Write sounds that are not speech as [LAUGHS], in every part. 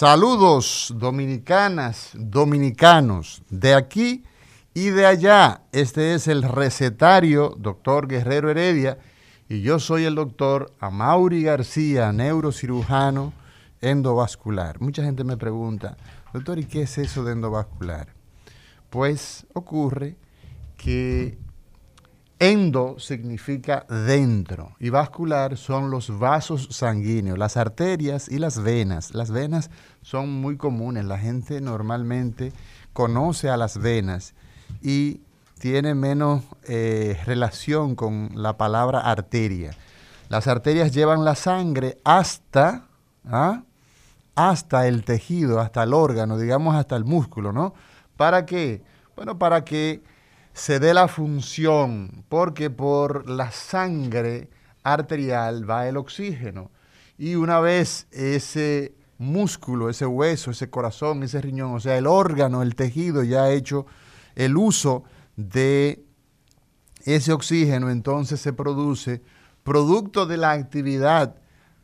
Saludos dominicanas, dominicanos, de aquí y de allá. Este es el recetario, doctor Guerrero Heredia, y yo soy el doctor Amaury García, neurocirujano endovascular. Mucha gente me pregunta, doctor, ¿y qué es eso de endovascular? Pues ocurre que endo significa dentro y vascular son los vasos sanguíneos, las arterias y las venas. Las venas son muy comunes, la gente normalmente conoce a las venas y tiene menos eh, relación con la palabra arteria. Las arterias llevan la sangre hasta, ¿ah? hasta el tejido, hasta el órgano, digamos hasta el músculo, ¿no? ¿Para qué? Bueno, para que se dé la función, porque por la sangre arterial va el oxígeno. Y una vez ese músculo, ese hueso, ese corazón, ese riñón, o sea, el órgano, el tejido ya ha hecho el uso de ese oxígeno, entonces se produce producto de la actividad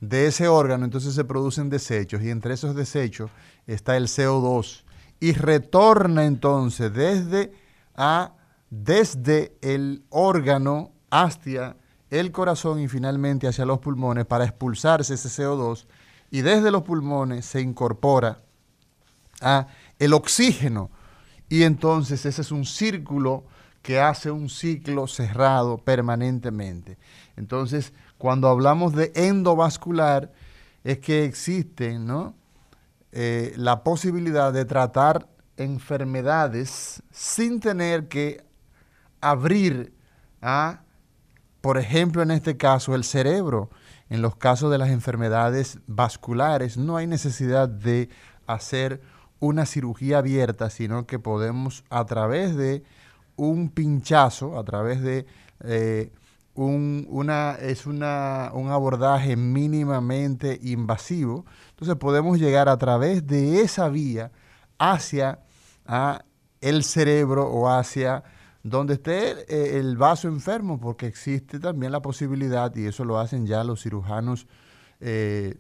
de ese órgano, entonces se producen desechos y entre esos desechos está el CO2 y retorna entonces desde, a, desde el órgano hacia el corazón y finalmente hacia los pulmones para expulsarse ese CO2 y desde los pulmones se incorpora a el oxígeno y entonces ese es un círculo que hace un ciclo cerrado permanentemente. Entonces, cuando hablamos de endovascular, es que existe ¿no? Eh, la posibilidad de tratar enfermedades sin tener que abrir a, por ejemplo, en este caso, el cerebro. En los casos de las enfermedades vasculares no hay necesidad de hacer una cirugía abierta, sino que podemos a través de un pinchazo, a través de eh, un, una, es una, un abordaje mínimamente invasivo, entonces podemos llegar a través de esa vía hacia el cerebro o hacia donde esté eh, el vaso enfermo, porque existe también la posibilidad, y eso lo hacen ya los cirujanos eh,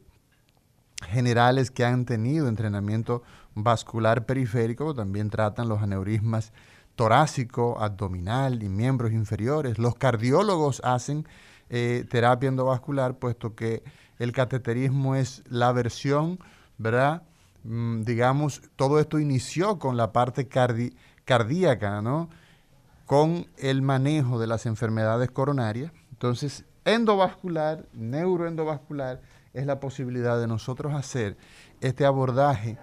generales que han tenido entrenamiento vascular periférico, también tratan los aneurismas torácico, abdominal y miembros inferiores. Los cardiólogos hacen eh, terapia endovascular, puesto que el cateterismo es la versión, ¿verdad? Mm, digamos, todo esto inició con la parte cardíaca, ¿no? Con el manejo de las enfermedades coronarias. Entonces, endovascular, neuroendovascular, es la posibilidad de nosotros hacer este abordaje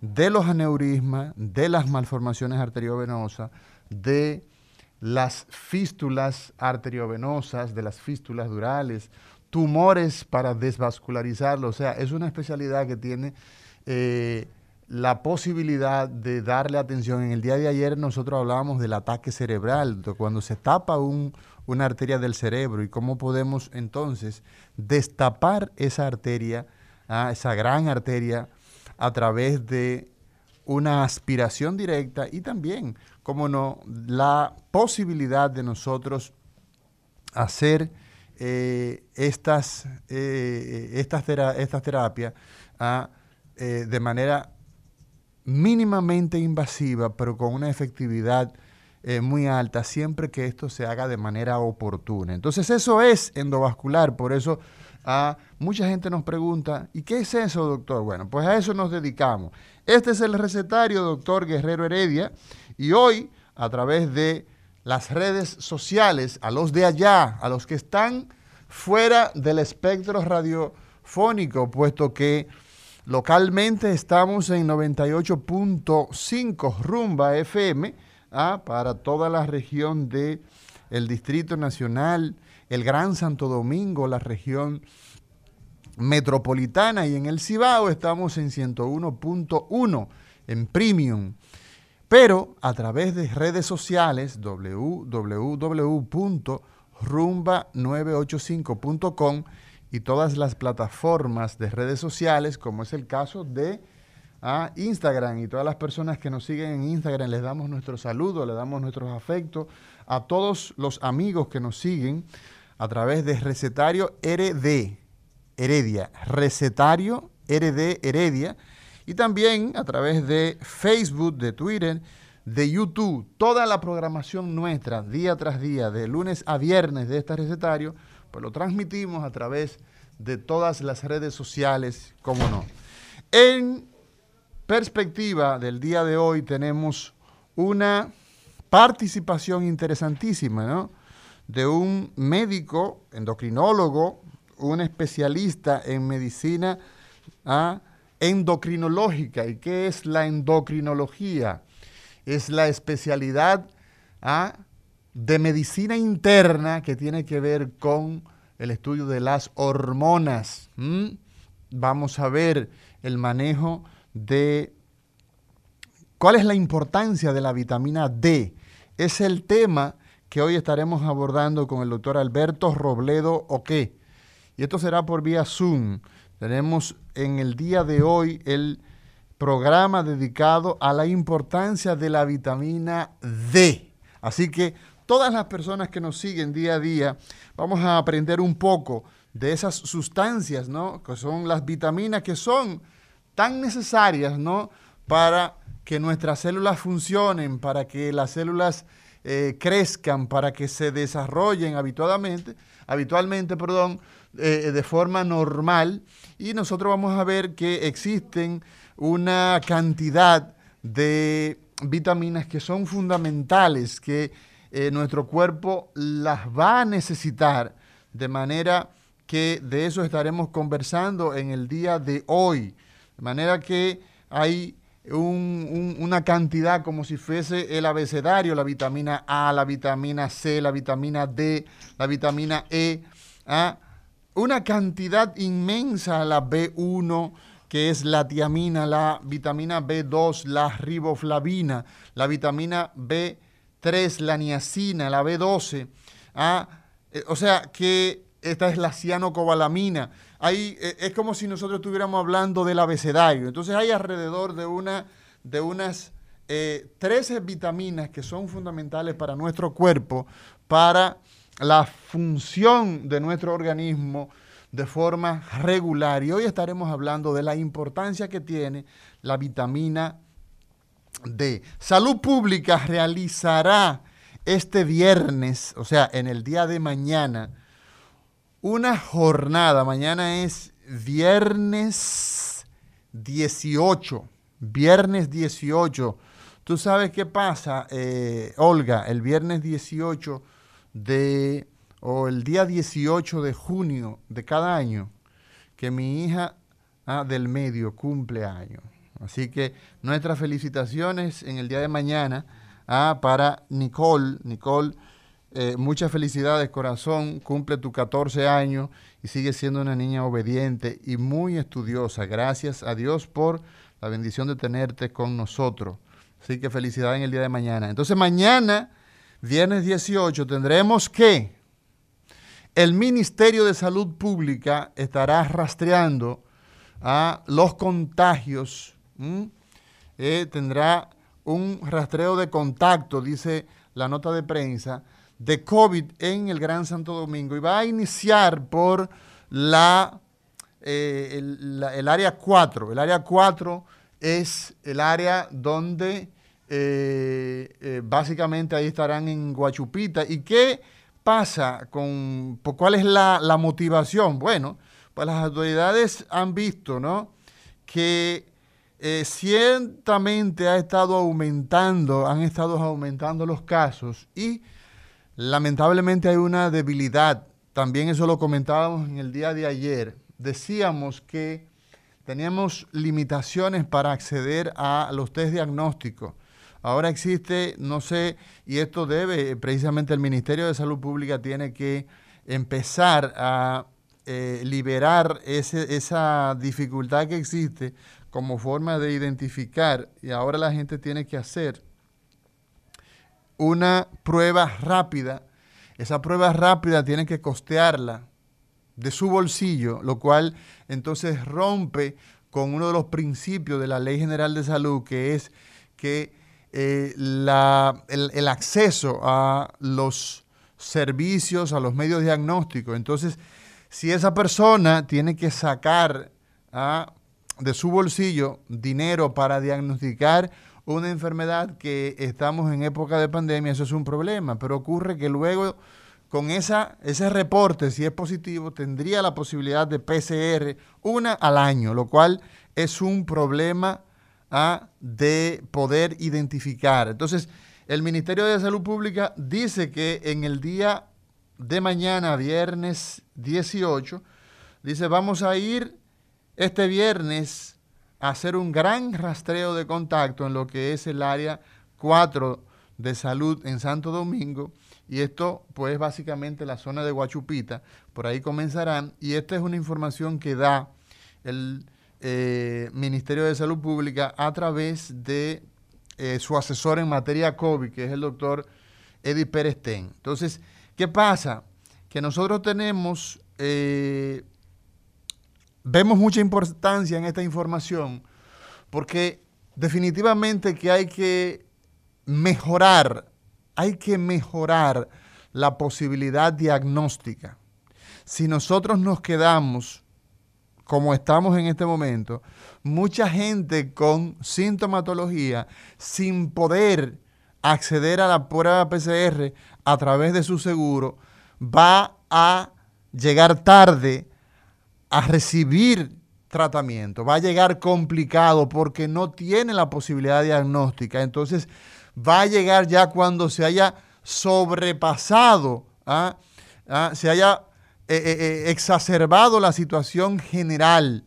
de los aneurismas, de las malformaciones arteriovenosas, de las fístulas arteriovenosas, de las fístulas durales, tumores para desvascularizarlo. O sea, es una especialidad que tiene eh, la posibilidad de darle atención. En el día de ayer nosotros hablábamos del ataque cerebral, cuando se tapa una arteria del cerebro y cómo podemos entonces destapar esa arteria, ah, esa gran arteria a través de una aspiración directa y también, como no, la posibilidad de nosotros hacer eh, estas, eh, estas, terapias ah, eh, de manera mínimamente invasiva, pero con una efectividad eh, muy alta siempre que esto se haga de manera oportuna. Entonces eso es endovascular, por eso a mucha gente nos pregunta, ¿y qué es eso, doctor? Bueno, pues a eso nos dedicamos. Este es el recetario, doctor Guerrero Heredia, y hoy, a través de las redes sociales, a los de allá, a los que están fuera del espectro radiofónico, puesto que localmente estamos en 98.5 Rumba FM, ¿ah? para toda la región del el Distrito Nacional, el Gran Santo Domingo, la región metropolitana y en el Cibao estamos en 101.1 en Premium. Pero a través de redes sociales www.rumba985.com y todas las plataformas de redes sociales, como es el caso de ah, Instagram y todas las personas que nos siguen en Instagram, les damos nuestro saludo, les damos nuestros afectos a todos los amigos que nos siguen a través de Recetario RD, Heredia, Recetario RD Heredia, y también a través de Facebook, de Twitter, de YouTube, toda la programación nuestra, día tras día, de lunes a viernes de este recetario, pues lo transmitimos a través de todas las redes sociales, como no. En perspectiva del día de hoy tenemos una participación interesantísima, ¿no? de un médico, endocrinólogo, un especialista en medicina ¿ah? endocrinológica. ¿Y qué es la endocrinología? Es la especialidad ¿ah? De medicina interna que tiene que ver con el estudio de las hormonas. Vamos a ver el manejo de cuál es la importancia de la vitamina D. Es el tema que hoy estaremos abordando con el doctor Alberto Robledo Oque. Y esto será por vía Zoom. Tenemos en el día de hoy el programa dedicado a la importancia de la vitamina D. Así que todas las personas que nos siguen día a día, vamos a aprender un poco de esas sustancias, ¿no? Que son las vitaminas que son tan necesarias, ¿no? Para que nuestras células funcionen, para que las células eh, crezcan, para que se desarrollen habitualmente, habitualmente perdón, eh, de forma normal. Y nosotros vamos a ver que existen una cantidad de vitaminas que son fundamentales, que eh, nuestro cuerpo las va a necesitar, de manera que de eso estaremos conversando en el día de hoy. De manera que hay una cantidad como si fuese el abecedario, la vitamina A, la vitamina C, la vitamina D, la vitamina E, ¿ah? una cantidad inmensa, la B1, que es la tiamina, la vitamina B2, la riboflavina, la vitamina B3, la niacina, la B12. ¿ah? Eh, o sea que esta es la cianocobalamina eh, es como si nosotros estuviéramos hablando del abecedario. Entonces hay alrededor de, una, de unas 13 eh, vitaminas que son fundamentales para nuestro cuerpo, para la función de nuestro organismo de forma regular. Y hoy estaremos hablando de la importancia que tiene la vitamina D. Salud Pública realizará este viernes, o sea, en el día de mañana, una jornada. Mañana es viernes 18. Viernes 18. ¿Tú sabes qué pasa, eh, Olga? El viernes 18 de, o el día 18 de junio de cada año, que mi hija ah, del medio cumple año. Así que nuestras felicitaciones en el día de mañana ah, para Nicole. Nicole eh, muchas felicidades, corazón. Cumple tus 14 años y sigue siendo una niña obediente y muy estudiosa. Gracias a Dios por la bendición de tenerte con nosotros. Así que felicidades en el día de mañana. Entonces mañana, viernes 18, tendremos que el Ministerio de Salud Pública estará rastreando a los contagios. Eh, tendrá un rastreo de contacto, dice la nota de prensa, de COVID en el Gran Santo Domingo y va a iniciar por la, eh, el, área 4. El área 4 es el área donde eh, básicamente ahí estarán en Guachupita. ¿Y qué pasa con, cuál es la, la motivación? Bueno, pues las autoridades han visto, ¿no? Que eh, ciertamente ha estado aumentando, han estado aumentando los casos y lamentablemente hay una debilidad. También eso lo comentábamos en el día de ayer. Decíamos que teníamos limitaciones para acceder a los test diagnósticos. Ahora existe, no sé, y esto debe, precisamente el Ministerio de Salud Pública tiene que empezar a eh, liberar esa dificultad que existe como forma de identificar, y ahora la gente tiene que hacer una prueba rápida. Esa prueba rápida tiene que costearla de su bolsillo, lo cual entonces rompe con uno de los principios de la Ley General de Salud, que es que eh, el, acceso a los servicios, a los medios diagnósticos. Entonces, si esa persona tiene que sacar a de su bolsillo dinero para diagnosticar una enfermedad que estamos en época de pandemia, eso es un problema, pero ocurre que luego con esa, ese reporte, si es positivo, tendría la posibilidad de PCR una al año, lo cual es un problema ¿ah? de poder identificar. Entonces, el Ministerio de Salud Pública dice que en el día de mañana, viernes 18, dice, vamos a ir este viernes hacer un gran rastreo de contacto en lo que es el área 4 de salud en Santo Domingo. Y esto, pues, básicamente la zona de Guachupita. Por ahí comenzarán. Y esta es una información que da el eh, Ministerio de Salud Pública a través de eh, su asesor en materia COVID, que es el doctor Eddie Pérez Entonces, ¿qué pasa? Que nosotros tenemos eh, vemos mucha importancia en esta información porque definitivamente que hay que mejorar, hay que mejorar la posibilidad diagnóstica. Si nosotros nos quedamos como estamos en este momento, mucha gente con sintomatología sin poder acceder a la prueba PCR a través de su seguro va a llegar tarde a recibir tratamiento, va a llegar complicado porque no tiene la posibilidad diagnóstica. Entonces, va a llegar ya cuando se haya sobrepasado, ¿ah? ¿Ah? se haya eh, eh, eh, exacerbado la situación general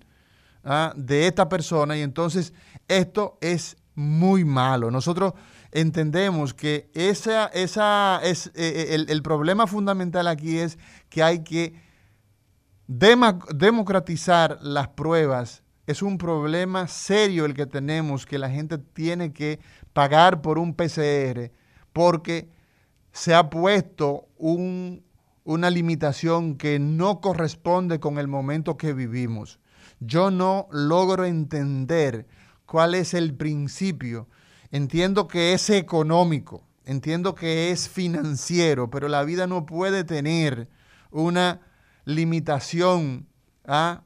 ¿ah? de esta persona y entonces esto es muy malo. Nosotros entendemos que esa, esa es, el, el problema fundamental aquí es que hay que democratizar las pruebas es un problema serio el que tenemos, que la gente tiene que pagar por un PCR, porque se ha puesto una limitación que no corresponde con el momento que vivimos. Yo no logro entender cuál es el principio. Entiendo que es económico, entiendo que es financiero, pero la vida no puede tener una limitación. ¿ah?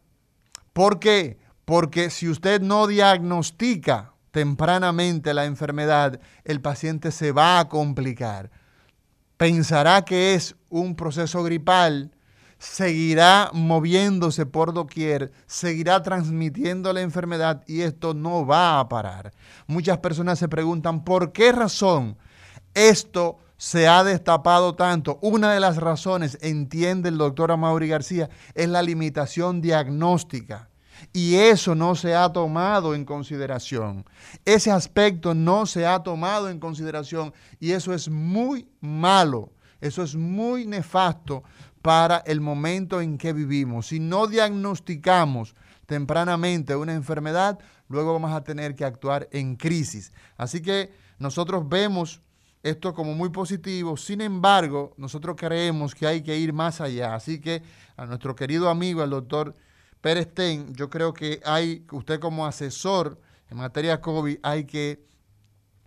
¿Por qué? Porque si usted no diagnostica tempranamente la enfermedad, el paciente se va a complicar. Pensará que es un proceso gripal, seguirá moviéndose por doquier, seguirá transmitiendo la enfermedad y esto no va a parar. Muchas personas se preguntan por qué razón esto se ha destapado tanto. Una de las razones, entiende el doctor Amaury García, es la limitación diagnóstica. Y eso no se ha tomado en consideración. Ese aspecto no se ha tomado en consideración y eso es muy malo. Eso es muy nefasto para el momento en que vivimos. Si no diagnosticamos tempranamente una enfermedad, luego vamos a tener que actuar en crisis. Así que nosotros vemos esto como muy positivo. Sin embargo, nosotros creemos que hay que ir más allá. Así que a nuestro querido amigo, el doctor Pérez yo creo que hay, usted como asesor en materia COVID, hay que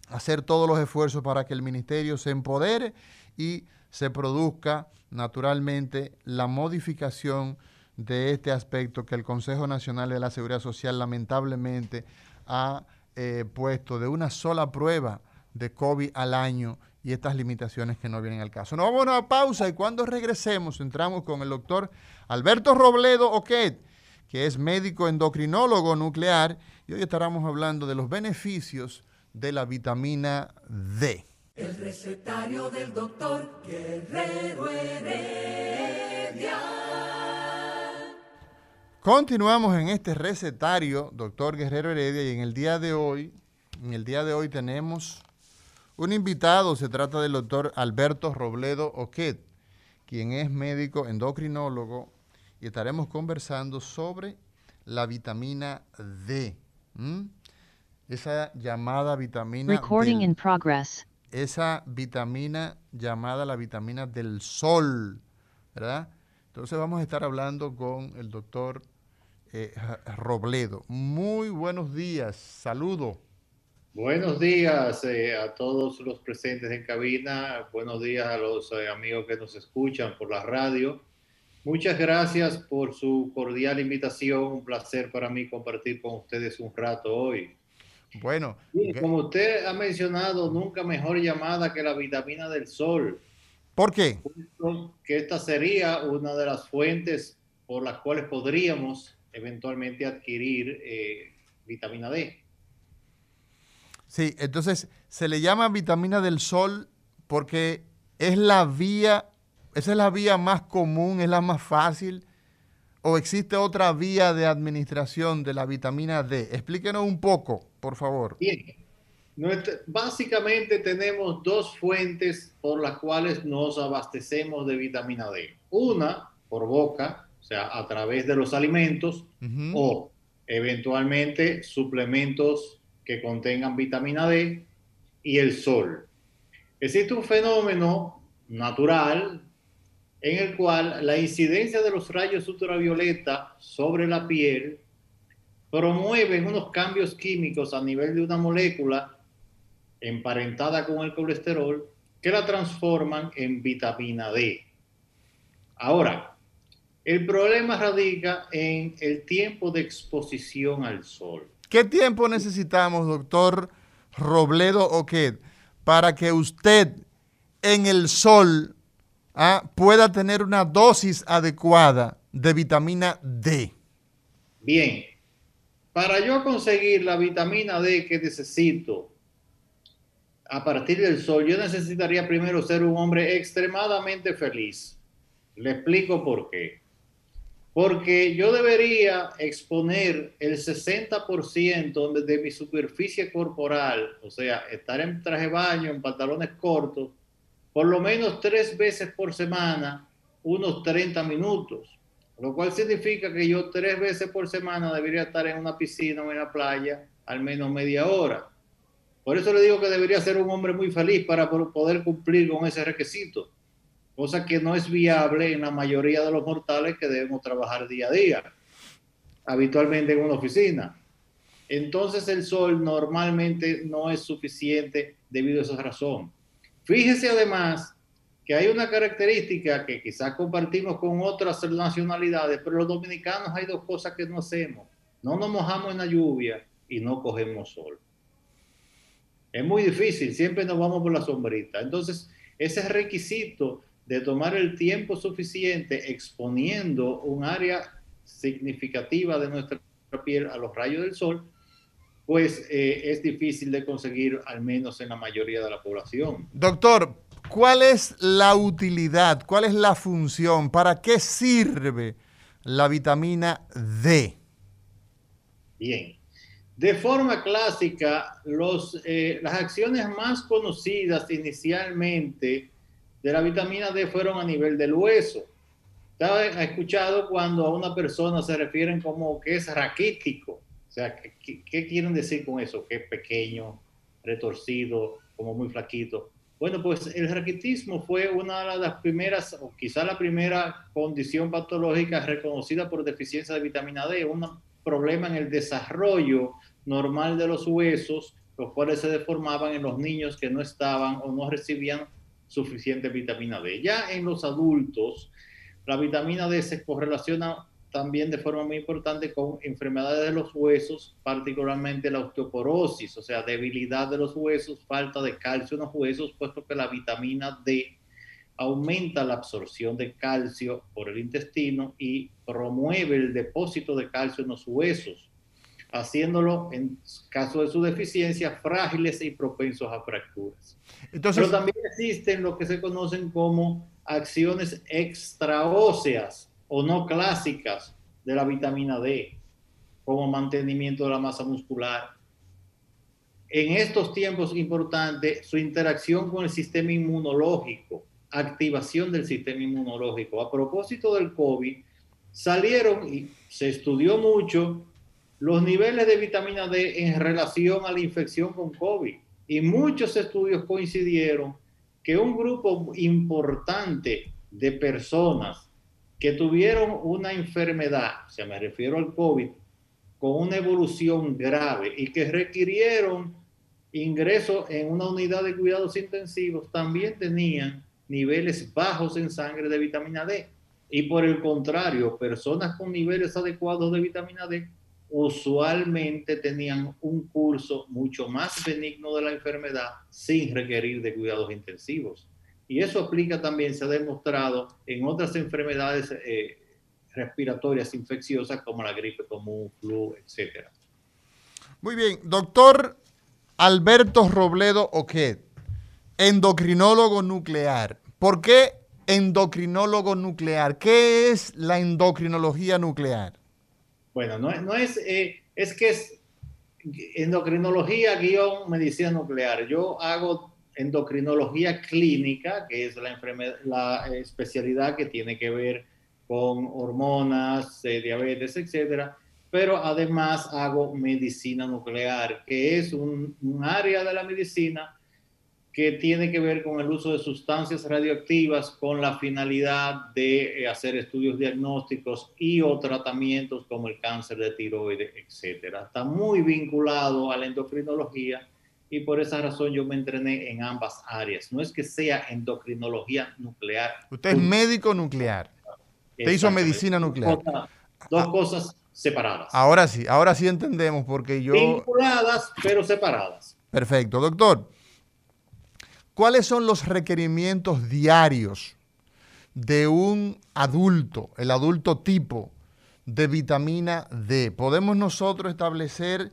hacer todos los esfuerzos para que el ministerio se empodere y se produzca naturalmente la modificación de este aspecto que el Consejo Nacional de la Seguridad Social lamentablemente ha eh, puesto de una sola prueba de COVID al año y estas limitaciones que no vienen al caso. Nos vamos a una pausa y cuando regresemos entramos con el doctor Alberto Robledo Oquet, que es médico endocrinólogo nuclear, y hoy estaremos hablando de los beneficios de la vitamina D. El recetario del doctor Guerrero Heredia. Continuamos en este recetario, doctor Guerrero Heredia, y en el día de hoy, en el día de hoy tenemos un invitado, se trata del doctor Alberto Robledo Oquet, quien es médico endocrinólogo, y estaremos conversando sobre la vitamina D. Esa llamada vitamina Recording in progress. Esa vitamina llamada la vitamina del sol, ¿verdad? Entonces vamos a estar hablando con el doctor eh, Robledo. Muy buenos días, saludo. Buenos días eh, a todos los presentes en cabina, buenos días a los eh, amigos que nos escuchan por la radio. Muchas gracias por su cordial invitación, un placer para mí compartir con ustedes un rato hoy. Bueno, como usted ha mencionado, nunca mejor llamada que la vitamina del sol. ¿Por qué? Que esta sería una de las fuentes por las cuales podríamos eventualmente adquirir eh, vitamina D. Sí, entonces se le llama vitamina del sol porque es la vía, esa es la vía más común, es la más fácil, o existe otra vía de administración de la vitamina D. Explíquenos un poco, por favor. Bien, básicamente tenemos dos fuentes por las cuales nos abastecemos de vitamina D. Una por boca, o sea, a través de los alimentos, o eventualmente suplementos que contengan vitamina D y el sol. Existe un fenómeno natural en el cual la incidencia de los rayos ultravioleta sobre la piel promueve unos cambios químicos a nivel de una molécula emparentada con el colesterol que la transforman en vitamina D. Ahora, el problema radica en el tiempo de exposición al sol. ¿Qué tiempo necesitamos, doctor Robledo Oquet, para que usted en el sol ah, pueda tener una dosis adecuada de vitamina D? Bien, para yo conseguir la vitamina D que necesito a partir del sol, yo necesitaría primero ser un hombre extremadamente feliz. Le explico por qué. Porque yo debería exponer el 60% de mi superficie corporal, o sea, estar en traje de baño, en pantalones cortos, por lo menos tres veces por semana, unos 30 minutos. Lo cual significa que yo tres veces por semana debería estar en una piscina o en la playa al menos media hora. Por eso le digo que debería ser un hombre muy feliz para poder cumplir con ese requisito cosa que no es viable en la mayoría de los mortales que debemos trabajar día a día, habitualmente en una oficina. Entonces el sol normalmente no es suficiente debido a esa razón. Fíjese además que hay una característica que quizás compartimos con otras nacionalidades, pero los dominicanos hay dos cosas que no hacemos. No nos mojamos en la lluvia y no cogemos sol. Es muy difícil, siempre nos vamos por la sombrita. Entonces, ese requisito de tomar el tiempo suficiente exponiendo un área significativa de nuestra piel a los rayos del sol, pues eh, es difícil de conseguir al menos en la mayoría de la población. Doctor, ¿cuál es la utilidad? ¿Cuál es la función? ¿Para qué sirve la vitamina D? Bien. De forma clásica, los, eh, las acciones más conocidas inicialmente de la vitamina D fueron a nivel del hueso. Estaba escuchado cuando a una persona se refieren como que es raquítico. O sea, ¿qué, ¿qué, quieren decir con eso? Que es pequeño, retorcido, como muy flaquito. Bueno, pues el raquitismo fue una de las primeras, o quizá la primera condición patológica reconocida por deficiencia de vitamina D, un problema en el desarrollo normal de los huesos, los cuales se deformaban en los niños que no estaban o no recibían suficiente vitamina D. Ya en los adultos, la vitamina D se correlaciona también de forma muy importante con enfermedades de los huesos, particularmente la osteoporosis, o sea, debilidad de los huesos, falta de calcio en los huesos, puesto que la vitamina D aumenta la absorción de calcio por el intestino y promueve el depósito de calcio en los huesos, haciéndolo, en caso de su deficiencia, frágiles y propensos a fracturas. Entonces, Pero también existen lo que se conocen como acciones extraóseas o no clásicas de la vitamina D, como mantenimiento de la masa muscular. En estos tiempos importante su interacción con el sistema inmunológico, activación del sistema inmunológico. A propósito del COVID, salieron y se estudió mucho los niveles de vitamina D en relación a la infección con COVID. Y muchos estudios coincidieron que un grupo importante de personas que tuvieron una enfermedad, o sea, me refiero al COVID, con una evolución grave y que requirieron ingreso en una unidad de cuidados intensivos, también tenían niveles bajos en sangre de vitamina D. Y por el contrario, personas con niveles adecuados de vitamina D usualmente tenían un curso mucho más benigno de la enfermedad sin requerir de cuidados intensivos. Y eso aplica también, se ha demostrado en otras enfermedades eh, respiratorias infecciosas como la gripe común, flu, etc. Muy bien, doctor Alberto Robledo Oquet, endocrinólogo nuclear. ¿Por qué endocrinólogo nuclear? ¿Qué es la endocrinología nuclear? Bueno, no, es, eh, es que es endocrinología guion medicina nuclear. Yo hago endocrinología clínica, que es la, la especialidad que tiene que ver con hormonas, eh, diabetes, etcétera, pero además hago medicina nuclear, que es un área de la medicina que tiene que ver con el uso de sustancias radioactivas con la finalidad de eh, hacer estudios diagnósticos y o tratamientos como el cáncer de tiroides, etcétera. Está muy vinculado a la endocrinología y por esa razón yo me entrené en ambas áreas. No es que sea endocrinología nuclear. Usted es médico nuclear. Usted hizo medicina nuclear. dos ah. cosas separadas. Ahora sí, ahora sí entendemos porque yo... Vinculadas, pero separadas. Perfecto. Doctor, ¿Cuáles son los requerimientos diarios de un adulto, el adulto tipo, de vitamina D? ¿Podemos nosotros establecer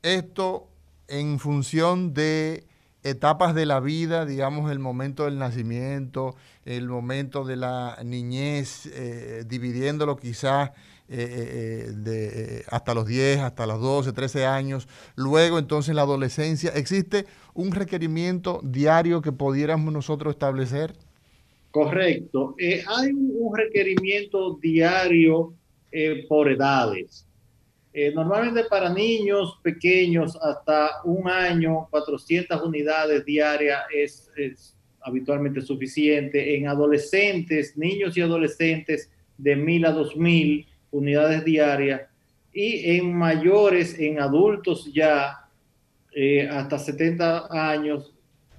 esto en función de etapas de la vida, digamos el momento del nacimiento, el momento de la niñez, eh, dividiéndolo quizás eh, eh, de, hasta los 10, hasta los 12, 13 años, luego entonces la adolescencia, ¿existe un requerimiento diario que pudiéramos nosotros establecer? Correcto. hay un requerimiento diario por edades. Eh, normalmente para niños pequeños hasta un año, 400 unidades diarias es, habitualmente suficiente. En adolescentes, niños y adolescentes, de 1000 a 2000 unidades diarias. Y en mayores, en adultos ya, eh, hasta 70 años,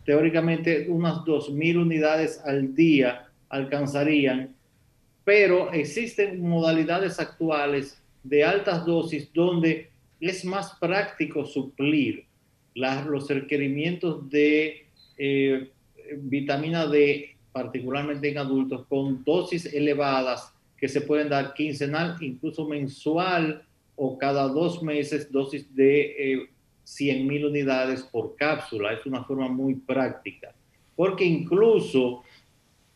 teóricamente unas 2000 unidades al día alcanzarían. Pero existen modalidades actuales de altas dosis donde es más práctico suplir los requerimientos de eh, vitamina D, particularmente en adultos, con dosis elevadas que se pueden dar quincenal, incluso mensual o cada dos meses, dosis de eh, 100 mil unidades por cápsula. Es una forma muy práctica, porque incluso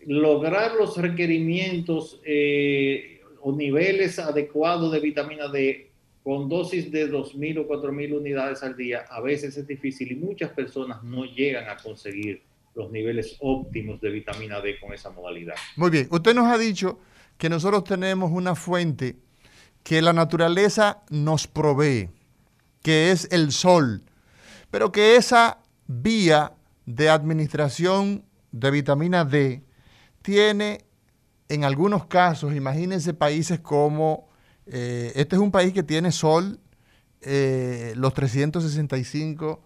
lograr los requerimientos eh, o niveles adecuados de vitamina D con dosis de 2.000 o 4.000 unidades al día, a veces es difícil y muchas personas no llegan a conseguir los niveles óptimos de vitamina D con esa modalidad. Muy bien, usted nos ha dicho que nosotros tenemos una fuente que la naturaleza nos provee, que es el sol, pero que esa vía de administración de vitamina D tiene en algunos casos, imagínense países como, eh, este es un país que tiene sol eh, los 365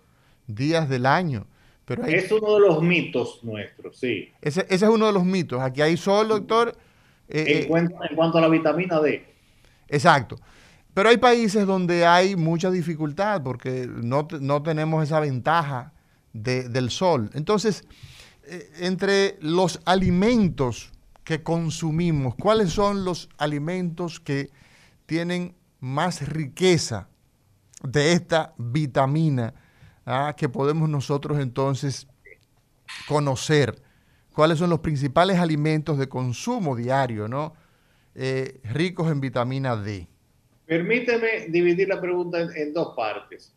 días del año. Pero es uno de los mitos nuestros, sí. Ese, es uno de los mitos. Aquí hay sol, doctor. Eh, en, cuanto, a la vitamina D. Exacto. Pero hay países donde hay mucha dificultad porque no, no tenemos esa ventaja de, del sol. Entonces, eh, entre los alimentos que consumimos, ¿cuáles son los alimentos que tienen más riqueza de esta vitamina ah, que podemos nosotros entonces conocer? ¿Cuáles son los principales alimentos de consumo diario, ¿no? Eh, ricos en vitamina D? Permíteme dividir la pregunta en, dos partes.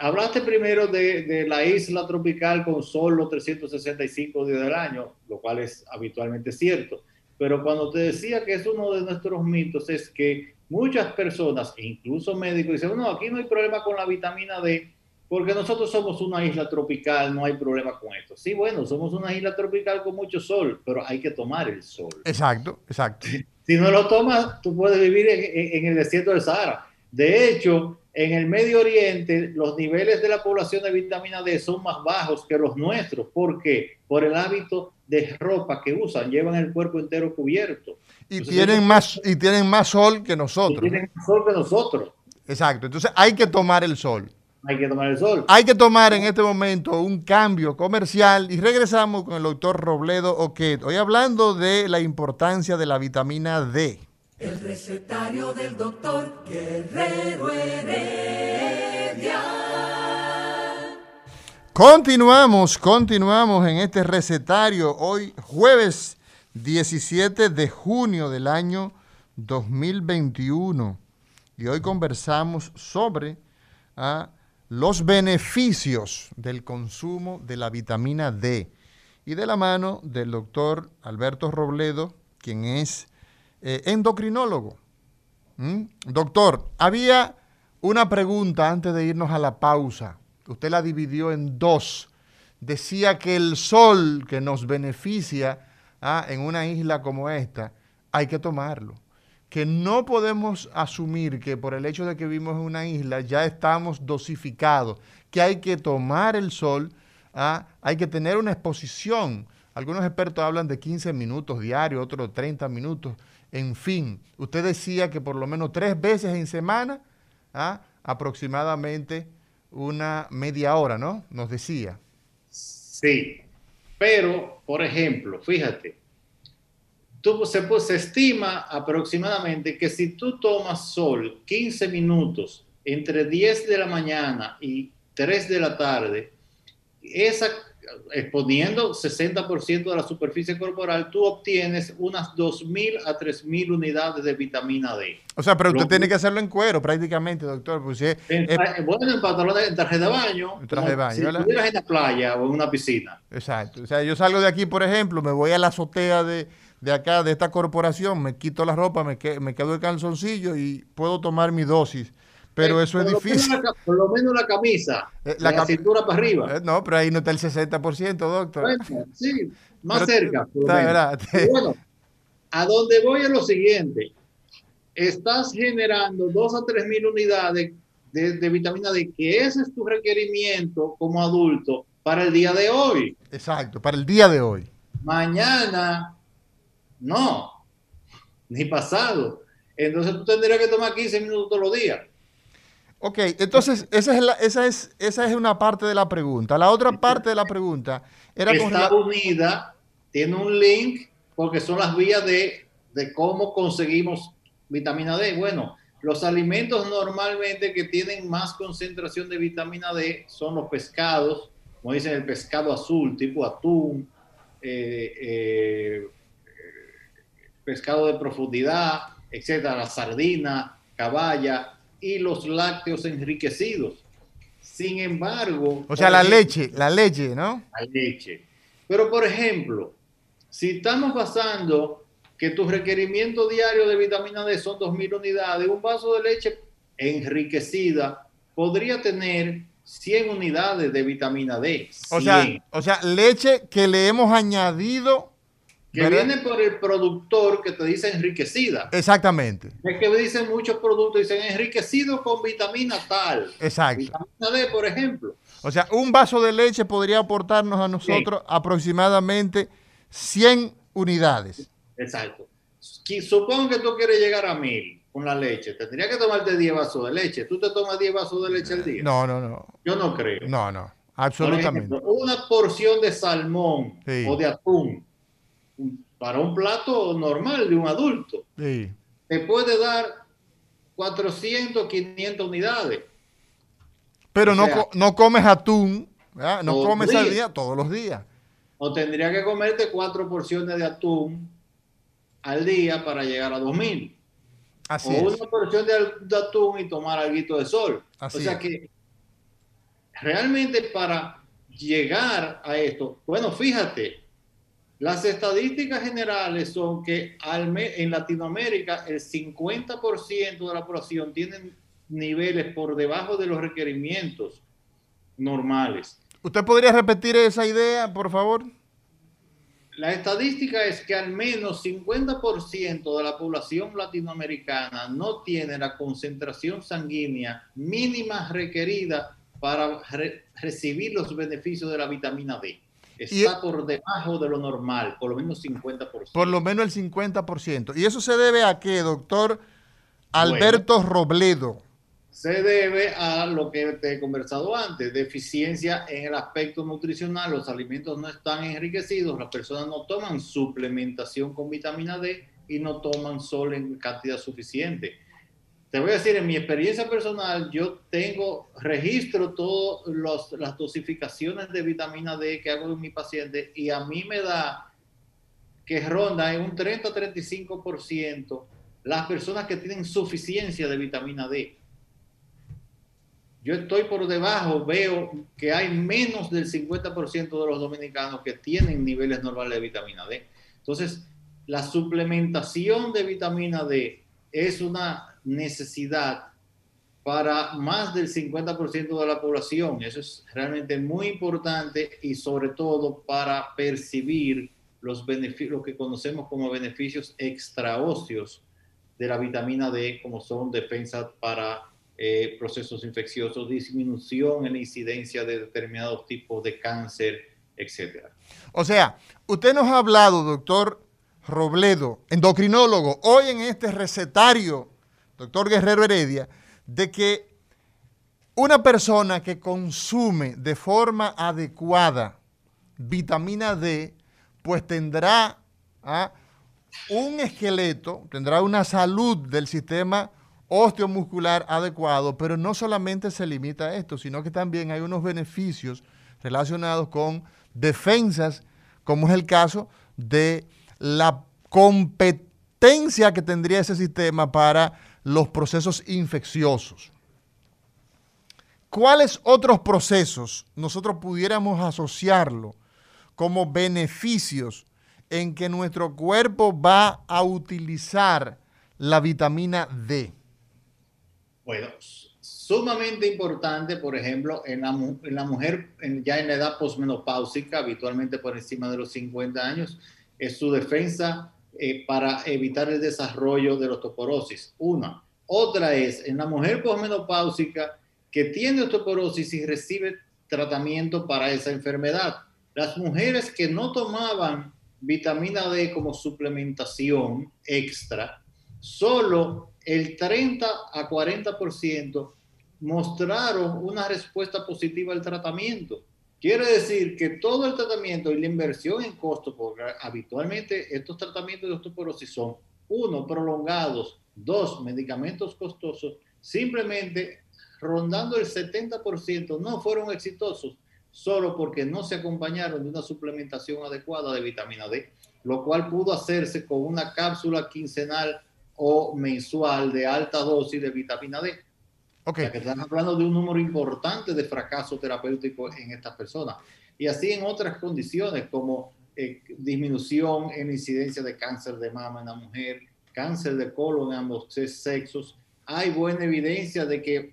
Hablaste primero de, la isla tropical con sol los 365 días del año, lo cual es habitualmente cierto. Pero cuando te decía que es uno de nuestros mitos, es que muchas personas, incluso médicos, dicen, no, aquí no hay problema con la vitamina D, porque nosotros somos una isla tropical, no hay problema con esto. Sí, bueno, somos una isla tropical con mucho sol, pero hay que tomar el sol. Exacto, exacto. Si no lo tomas, tú puedes vivir en, en el desierto del Sahara. De hecho, en el Medio Oriente los niveles de la población de vitamina D son más bajos que los nuestros. ¿Por qué? Por el hábito de ropa que usan, llevan el cuerpo entero cubierto. Y, Entonces, tienen, ellos, más, y tienen más sol que nosotros. tienen más sol que nosotros. Exacto. Entonces hay que tomar el sol. Hay que tomar el sol. Hay que tomar en este momento un cambio comercial y regresamos con el doctor Robledo Oquet. Hoy hablando de la importancia de la vitamina D. El recetario del doctor Guerrero Heredia. Continuamos, continuamos en este recetario. Hoy jueves 17 de junio del año 2021. Y hoy conversamos sobre ah, los beneficios del consumo de la vitamina D. Y de la mano del doctor Alberto Robledo, quien es eh, endocrinólogo. ¿Mm? Doctor, había una pregunta antes de irnos a la pausa. Usted la dividió en dos. Decía que el sol que nos beneficia ah, en una isla como esta, hay que tomarlo. Que no podemos asumir que por el hecho de que vivimos en una isla ya estamos dosificados, que hay que tomar el sol, ah, hay que tener una exposición. Algunos expertos hablan de 15 minutos diarios, otros 30 minutos. En fin, usted decía que por lo menos tres veces en semana, ¿ah? aproximadamente una media hora, ¿no? Nos decía. Sí, pero, por ejemplo, fíjate, tú, se, pues, se estima aproximadamente que si tú tomas sol 15 minutos entre 10 de la mañana y 3 de la tarde, esa exponiendo 60% de la superficie corporal, tú obtienes unas 2.000 a 3.000 unidades de vitamina D. O sea, pero usted Lo, tiene que hacerlo en cuero prácticamente, doctor. Pues si es, en, es, bueno, en pantalones, en traje de baño. En traje de baño. Si estuvieras en la playa o en una piscina. Exacto. O sea, yo salgo de aquí, por ejemplo, me voy a la azotea de, de acá, de esta corporación, me quito la ropa, me, que, me quedo el calzoncillo y puedo tomar mi dosis pero eso es difícil. La, por lo menos la camisa, eh, la, la cintura para arriba. Eh, no, pero ahí no está el 60%, doctor. Bueno, sí, más pero, cerca. Está, bueno, a donde voy es lo siguiente. Estás generando 2 a 3 mil unidades de, de, vitamina D, que ese es tu requerimiento como adulto para el día de hoy. Exacto, para el día de hoy. Mañana, no, ni pasado. Entonces tú tendrías que tomar 15 minutos todos los días. Ok, entonces esa es, la, esa, es, esa es una parte de la pregunta. La otra parte de la pregunta era... Está con... unida, tiene un link, porque son las vías de, de cómo conseguimos vitamina D. Bueno, los alimentos normalmente que tienen más concentración de vitamina D son los pescados, como dicen el pescado azul, tipo atún, eh, eh, pescado de profundidad, etcétera, la sardina, caballa, y los lácteos enriquecidos. Sin embargo... O sea, la ejemplo, leche, la leche, ¿no? La leche. Pero, por ejemplo, si estamos basando que tu requerimiento diario de vitamina D son 2.000 unidades, un vaso de leche enriquecida podría tener 100 unidades de vitamina D. 100. O sea, o sea, leche que le hemos añadido que ¿verdad? viene por el productor que te dice enriquecida. Exactamente. Es que dicen muchos productos, dicen enriquecido con vitamina tal. Exacto. Vitamina D, por ejemplo. O sea, un vaso de leche podría aportarnos a nosotros sí. aproximadamente 100 unidades. Exacto. Supongo que tú quieres llegar a mil. con la leche. Tendría que tomarte 10 vasos de leche. ¿Tú te tomas 10 vasos de leche al día? No, no, no. Yo no creo. No, no. Por Absolutamente. ejemplo, una porción de salmón Sí. o de atún para un plato normal de un adulto Sí. te puede dar 400, 500 unidades. Pero O no, sea, no comes atún, ¿verdad? no comes al día todos los días. O tendría que comerte cuatro porciones de atún al día para llegar a 2000. Así o es. una porción de, atún y tomar algo de sol. Así o sea es. que realmente para llegar a esto, bueno, fíjate, las estadísticas generales son que en Latinoamérica el 50% de la población tienen niveles por debajo de los requerimientos normales. ¿Usted podría repetir esa idea, por favor? La estadística es que al menos 50% de la población latinoamericana no tiene la concentración sanguínea mínima requerida para re- recibir los beneficios de la vitamina D. Está por debajo de lo normal, por lo menos 50%. Por lo menos el 50%. ¿Y eso se debe a qué, doctor Alberto Robledo? Se debe a lo que te he conversado antes, deficiencia en el aspecto nutricional, los alimentos no están enriquecidos, las personas no toman suplementación con vitamina D y no toman sol en cantidad suficiente. Te voy a decir, en mi experiencia personal, yo tengo, registro todas las dosificaciones de vitamina D que hago en mi paciente y a mí me da que ronda en un 30-35% las personas que tienen suficiencia de vitamina D. Yo estoy por debajo, veo que hay menos del 50% de los dominicanos que tienen niveles normales de vitamina D. Entonces, la suplementación de vitamina D es una necesidad para más del 50% de la población. Eso es realmente muy importante y sobre todo para percibir los beneficios, lo que conocemos como beneficios extraóseos de la vitamina D, como son defensas para eh, procesos infecciosos, disminución en la incidencia de determinados tipos de cáncer, etcétera. O sea, usted nos ha hablado, doctor Robledo, endocrinólogo, hoy en este recetario, doctor Guerrero Heredia, de que una persona que consume de forma adecuada vitamina D, pues tendrá ¿ah? un esqueleto, tendrá una salud del sistema osteomuscular adecuado, pero no solamente se limita a esto, sino que también hay unos beneficios relacionados con defensas, como es el caso de la competencia que tendría ese sistema para los procesos infecciosos. ¿Cuáles otros procesos nosotros pudiéramos asociarlo como beneficios en que nuestro cuerpo va a utilizar la vitamina D? Bueno, sumamente importante, por ejemplo, en la, mujer ya en la edad posmenopáusica, habitualmente por encima de los 50 años, es su defensa eh, para evitar el desarrollo de la osteoporosis. Una. Otra es en la mujer posmenopáusica que tiene osteoporosis y recibe tratamiento para esa enfermedad. Las mujeres que no tomaban vitamina D como suplementación extra, solo el 30 a 40% mostraron una respuesta positiva al tratamiento. Quiere decir que todo el tratamiento y la inversión en costo, porque habitualmente estos tratamientos de osteoporosis son, uno, prolongados, dos, medicamentos costosos, simplemente rondando el 70% no fueron exitosos solo porque no se acompañaron de una suplementación adecuada de vitamina D, lo cual pudo hacerse con una cápsula quincenal o mensual de alta dosis de vitamina D. Okay. O sea, que estamos hablando de un número importante de fracaso terapéutico en estas personas. Y así en otras condiciones como eh, disminución en incidencia de cáncer de mama en la mujer, cáncer de colon en ambos sexos. Hay buena evidencia de que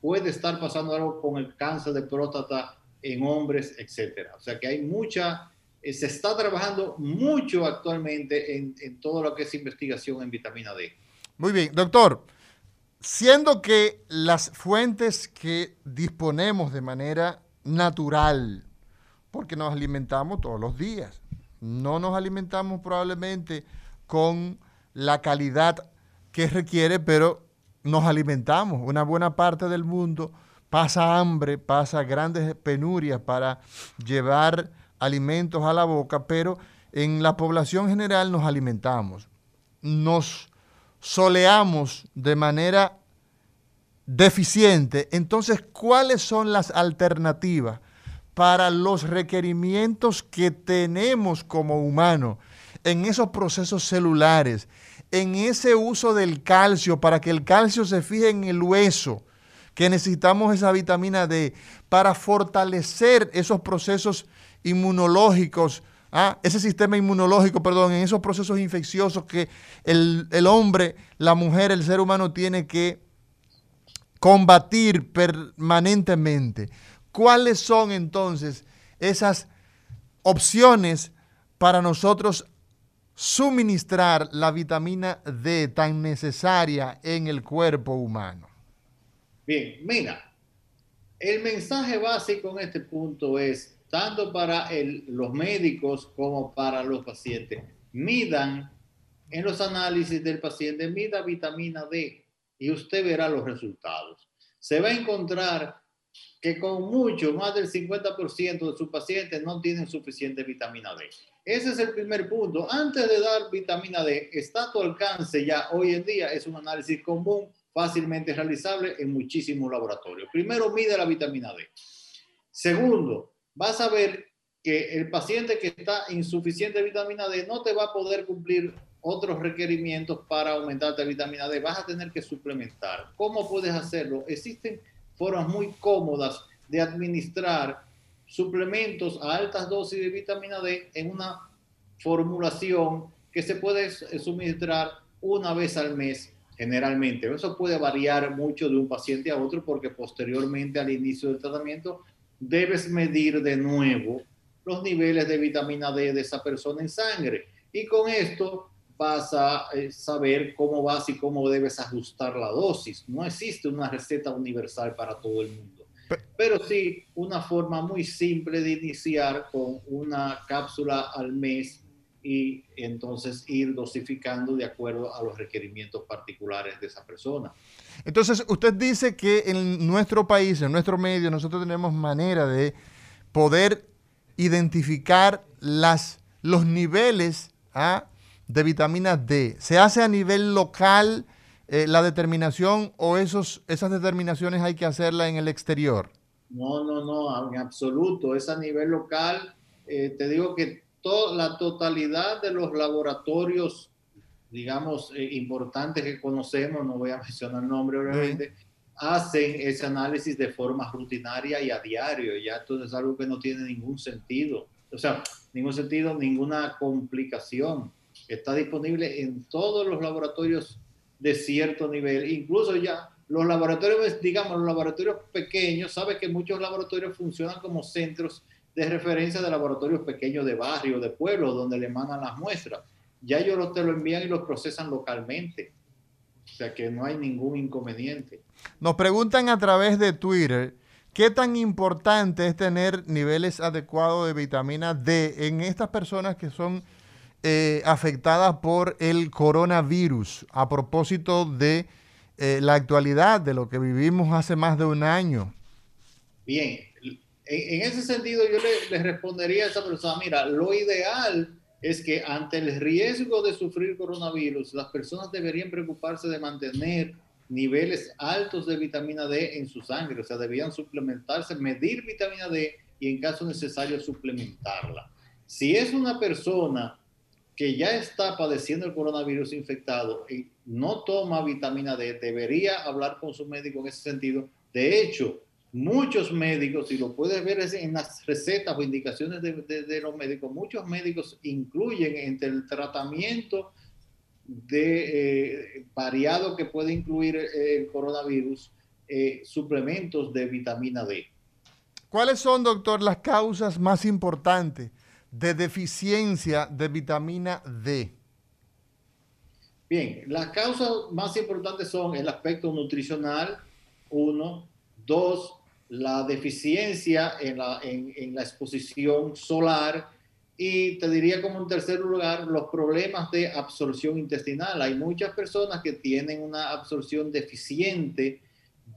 puede estar pasando algo con el cáncer de próstata en hombres, etcétera. O sea que hay mucha, eh, se está trabajando mucho actualmente en, en todo lo que es investigación en vitamina D. Muy bien, doctor. Siendo que las fuentes que disponemos de manera natural, porque nos alimentamos todos los días, no nos alimentamos probablemente con la calidad que requiere, pero nos alimentamos. Una buena parte del mundo pasa hambre, pasa grandes penurias para llevar alimentos a la boca, pero en la población general nos alimentamos. Nos soleamos de manera deficiente. Entonces, ¿cuáles son las alternativas para los requerimientos que tenemos como humanos en esos procesos celulares, en ese uso del calcio para que el calcio se fije en el hueso? que necesitamos esa vitamina D para fortalecer esos procesos inmunológicos, ¿ah? ese sistema inmunológico, perdón, en esos procesos infecciosos que el, el hombre, la mujer, el ser humano tiene que combatir permanentemente. ¿Cuáles son entonces esas opciones para nosotros suministrar la vitamina D tan necesaria en el cuerpo humano? Bien, mira, el mensaje básico en este punto es, tanto para los médicos como para los pacientes, midan en los análisis del paciente, mida vitamina D y usted verá los resultados. Se va a encontrar que con mucho, más del 50% de sus pacientes no tienen suficiente vitamina D. Ese es el primer punto. Antes de dar vitamina D, está a tu alcance ya hoy en día, es un análisis común fácilmente realizable en muchísimos laboratorios. Primero, mide la vitamina D. Segundo, vas a ver que el paciente que está insuficiente de vitamina D no te va a poder cumplir otros requerimientos para aumentar la vitamina D. Vas a tener que suplementar. ¿Cómo puedes hacerlo? Existen formas muy cómodas de administrar suplementos a altas dosis de vitamina D en una formulación que se puede suministrar una vez al mes generalmente. Eso puede variar mucho de un paciente a otro porque posteriormente al inicio del tratamiento debes medir de nuevo los niveles de vitamina D de esa persona en sangre. Y con esto vas a eh, saber cómo vas y cómo debes ajustar la dosis. No existe una receta universal para todo el mundo, pero sí una forma muy simple de iniciar con una cápsula al mes y entonces ir dosificando de acuerdo a los requerimientos particulares de esa persona. Entonces, usted dice que en nuestro país, en nuestro medio, nosotros tenemos manera de poder identificar las, los niveles ¿ah? de vitamina D. ¿Se hace a nivel local eh, la determinación o esos, esas determinaciones hay que hacerla en el exterior? No, no, no, en absoluto. Es a nivel local. Eh, te digo que la totalidad de los laboratorios, digamos, eh, importantes que conocemos, no voy a [LAUGHS] mencionar el nombre obviamente, hacen ese análisis de forma rutinaria y a diario. Ya esto es algo que no tiene ningún sentido. O sea, ningún sentido, ninguna complicación. Está disponible en todos los laboratorios de cierto nivel, incluso ya los laboratorios, digamos, los laboratorios pequeños, sabes que muchos laboratorios funcionan como centros de referencia de laboratorios pequeños de barrio, de pueblos, donde le mandan las muestras. Ya ellos te lo envían y los procesan localmente. O sea que no hay ningún inconveniente. Nos preguntan a través de Twitter, ¿qué tan importante es tener niveles adecuados de vitamina D en estas personas que son eh, afectadas por el coronavirus? A propósito de eh, la actualidad, de lo que vivimos hace más de un año. Bien, en, ese sentido yo le, respondería a esa persona, mira, lo ideal es que ante el riesgo de sufrir coronavirus, las personas deberían preocuparse de mantener niveles altos de vitamina D en su sangre, o sea, debían suplementarse, medir vitamina D y en caso necesario suplementarla. Si es una persona que ya está padeciendo el coronavirus infectado y no toma vitamina D, debería hablar con su médico en ese sentido. De hecho, muchos médicos, y lo puedes ver en las recetas o indicaciones de, los médicos, muchos médicos incluyen entre el tratamiento de eh, variado que puede incluir el coronavirus, eh, suplementos de vitamina D. ¿Cuáles son, doctor, las causas más importantes de deficiencia de vitamina D? Bien, las causas más importantes son el aspecto nutricional, uno, dos, la deficiencia en la, en, la exposición solar Y te diría como en tercer lugar los problemas de absorción intestinal. Hay muchas personas que tienen una absorción deficiente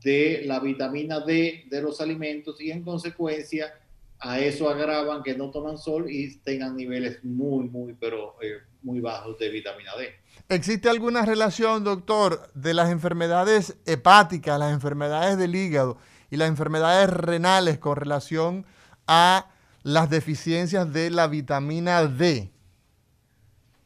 de la vitamina D de los alimentos y en consecuencia a eso agravan que no toman sol y tengan niveles muy, muy, pero eh, muy bajos de vitamina D. ¿Existe alguna relación, doctor, de las enfermedades hepáticas, las enfermedades del hígado y las enfermedades renales con relación a las deficiencias de la vitamina D?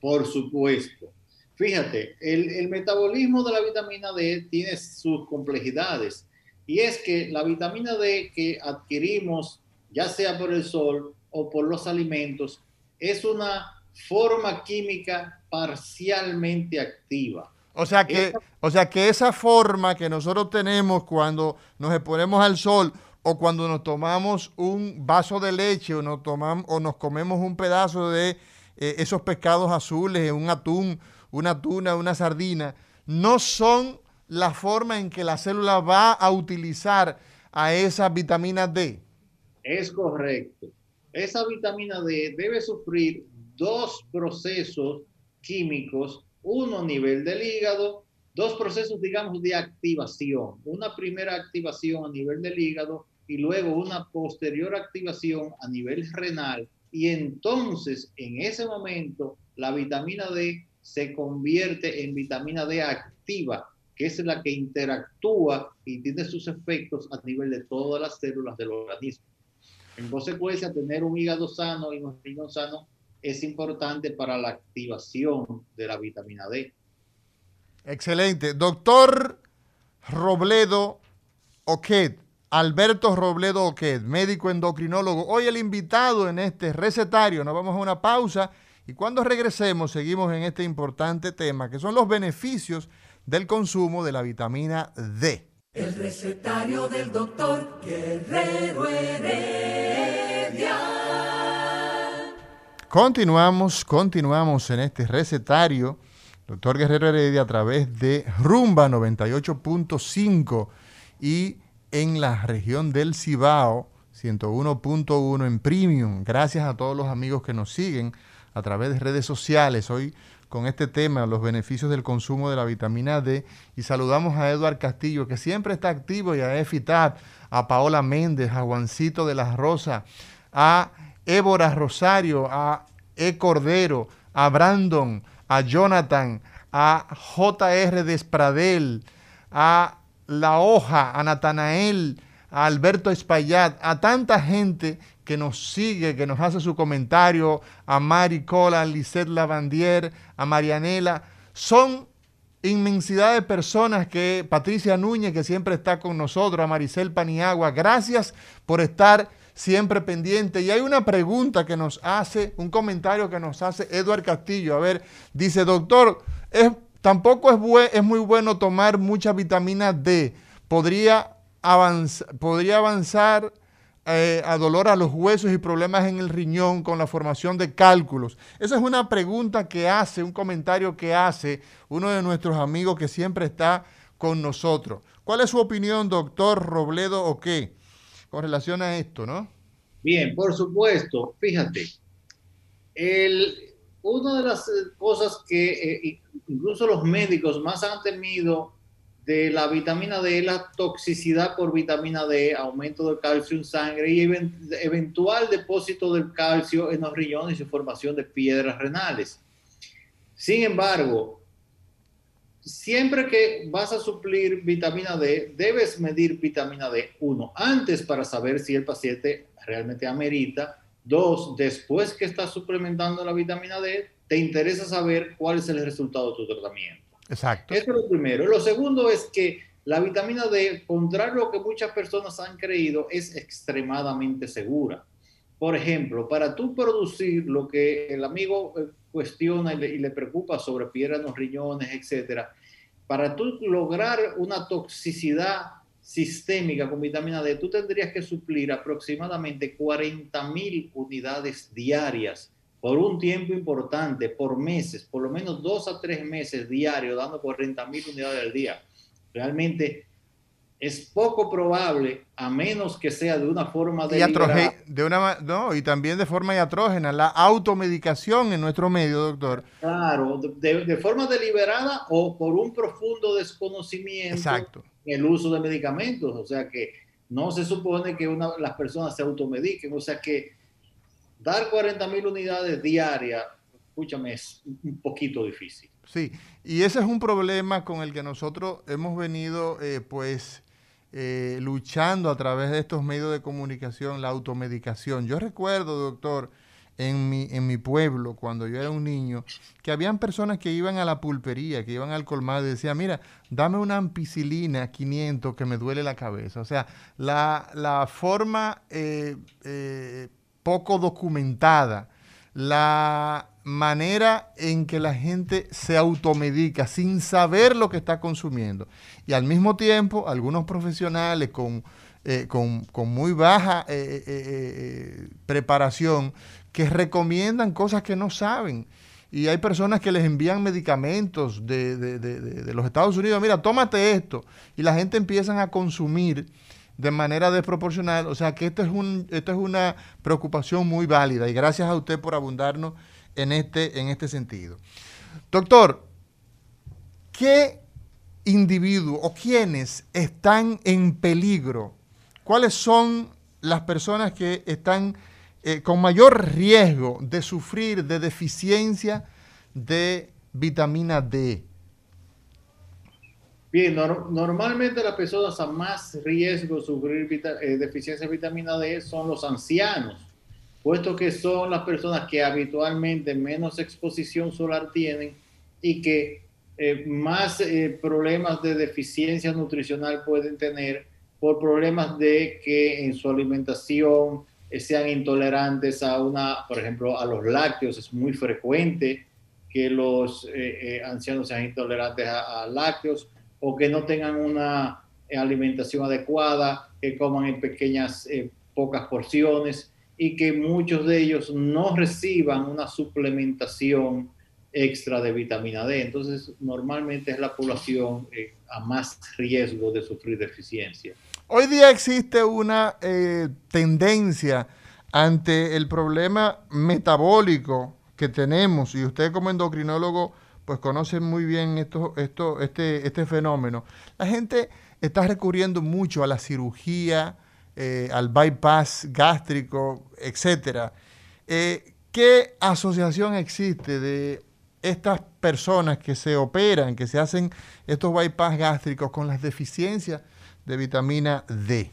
Por supuesto. Fíjate, el, el, metabolismo de la vitamina D tiene sus complejidades y es que la vitamina D que adquirimos, ya sea por el sol o por los alimentos, es una forma química parcialmente activa. O sea que, o sea que esa forma que nosotros tenemos cuando nos exponemos al sol o cuando nos tomamos un vaso de leche o nos, tomamos, o nos comemos un pedazo de eh, esos pescados azules, un atún, una tuna, una sardina, no son la forma en que la célula va a utilizar a esa vitamina D. Es correcto. Esa vitamina D debe sufrir dos procesos químicos, uno nivel del hígado, dos procesos, digamos, de activación. Una primera activación a nivel del hígado y luego una posterior activación a nivel renal. Y entonces, en ese momento, la vitamina D se convierte en vitamina D activa, que es la que interactúa y tiene sus efectos a nivel de todas las células del organismo. En consecuencia, tener un hígado sano y un riñón sano es importante para la activación de la vitamina D. Excelente. Doctor Robledo Oquet, Alberto Robledo Oquet, médico endocrinólogo. Hoy el invitado en este recetario. Nos vamos a una pausa y cuando regresemos seguimos en este importante tema que son los beneficios del consumo de la vitamina D. El recetario del doctor Guerrero Heredia. Continuamos, continuamos en este recetario, doctor Guerrero Heredia, a través de Rumba 98.5 y en la región del Cibao 101.1 en Premium. Gracias a todos los amigos que nos siguen a través de redes sociales. Hoy con este tema, los beneficios del consumo de la vitamina D. Y saludamos a Eduard Castillo, que siempre está activo, y a Efitab, a Paola Méndez, a Juancito de la Rosa, a Évora Rosario, a E. Cordero, a Brandon, a Jonathan, a J.R. Despradel, a La Hoja, a Natanael, a Alberto Espaillat, a tanta gente que nos sigue, que nos hace su comentario, a Mari Cola, a Lisette Lavandier, a Marianela. Son inmensidad de personas que, Patricia Núñez, que siempre está con nosotros, a Maricel Paniagua, gracias por estar siempre pendiente. Y hay una pregunta que nos hace, un comentario que nos hace Eduard Castillo. A ver, dice, doctor, es, tampoco es, es muy bueno tomar mucha vitamina D. Podría, podría avanzar eh, a dolor a los huesos y problemas en el riñón con la formación de cálculos. Esa es una pregunta que hace, un comentario que hace uno de nuestros amigos que siempre está con nosotros. ¿Cuál es su opinión, doctor Robledo, o qué? Con relación a esto, ¿no? Bien, por supuesto. Fíjate, el, una de las cosas que eh, incluso los médicos más han temido de la vitamina D la toxicidad por vitamina D, aumento del calcio en sangre y eventual depósito del calcio en los riñones y formación de piedras renales. Sin embargo, siempre que vas a suplir vitamina D, debes medir vitamina D, uno, antes para saber si el paciente realmente amerita. Dos, después que estás suplementando la vitamina D, te interesa saber cuál es el resultado de tu tratamiento. Exacto. Eso es lo primero. Lo segundo es que la vitamina D, contrario a lo que muchas personas han creído, es extremadamente segura. Por ejemplo, para tú producir lo que el amigo eh, cuestiona y le, preocupa sobre piedra en los riñones, etcétera, para tú lograr una toxicidad sistémica con vitamina D, tú tendrías que suplir aproximadamente 40 mil unidades diarias por un tiempo importante, por meses, por lo menos dos a tres meses diarios, dando 40 mil unidades al día. Realmente es poco probable, a menos que sea de una forma de de una no, y también de forma iatrógena, la automedicación en nuestro medio, doctor. Claro, de, forma deliberada o por un profundo desconocimiento Exacto. en el uso de medicamentos. O sea que no se supone que una, las personas se automediquen. O sea que dar 40 mil unidades diarias, escúchame, es un poquito difícil. Sí, y ese es un problema con el que nosotros hemos venido, eh, pues, eh, luchando a través de estos medios de comunicación, la automedicación. Yo recuerdo, doctor, en mi, en mi pueblo, cuando yo era un niño, que habían personas que iban a la pulpería, que iban al colmado y decían, mira, dame una ampicilina 500 que me duele la cabeza. O sea, la, forma eh, eh, poco documentada, la manera en que la gente se automedica sin saber lo que está consumiendo. Y al mismo tiempo, algunos profesionales con, eh, con, muy baja eh, eh, preparación que recomiendan cosas que no saben. Y hay personas que les envían medicamentos de, de los Estados Unidos. Mira, tómate esto. Y la gente empieza a consumir de manera desproporcional. O sea que esto es, un, esto es una preocupación muy válida y gracias a usted por abundarnos en este, en este sentido. Doctor, ¿qué individuo o quiénes están en peligro? ¿Cuáles son las personas que están eh, con mayor riesgo de sufrir de deficiencia de vitamina D? Bien, normalmente las personas a más riesgo de sufrir eh, deficiencia de vitamina D son los ancianos puesto que son las personas que habitualmente menos exposición solar tienen y que eh, más eh, problemas de deficiencia nutricional pueden tener por problemas de que en su alimentación eh, sean intolerantes a una, por ejemplo, a los lácteos. Es muy frecuente que los ancianos sean intolerantes a, a, lácteos o que no tengan una alimentación adecuada, que coman en pequeñas, pocas porciones y que muchos de ellos no reciban una suplementación extra de vitamina D. Entonces, normalmente es la población eh, a más riesgo de sufrir deficiencia. Hoy día existe una eh, tendencia ante el problema metabólico que tenemos, y usted como endocrinólogo pues conoce muy bien esto, esto, este, este fenómeno. La gente está recurriendo mucho a la cirugía, eh, al bypass gástrico, etcétera. Eh, ¿Qué asociación existe de estas personas que se operan, que se hacen estos bypass gástricos con las deficiencias de vitamina D?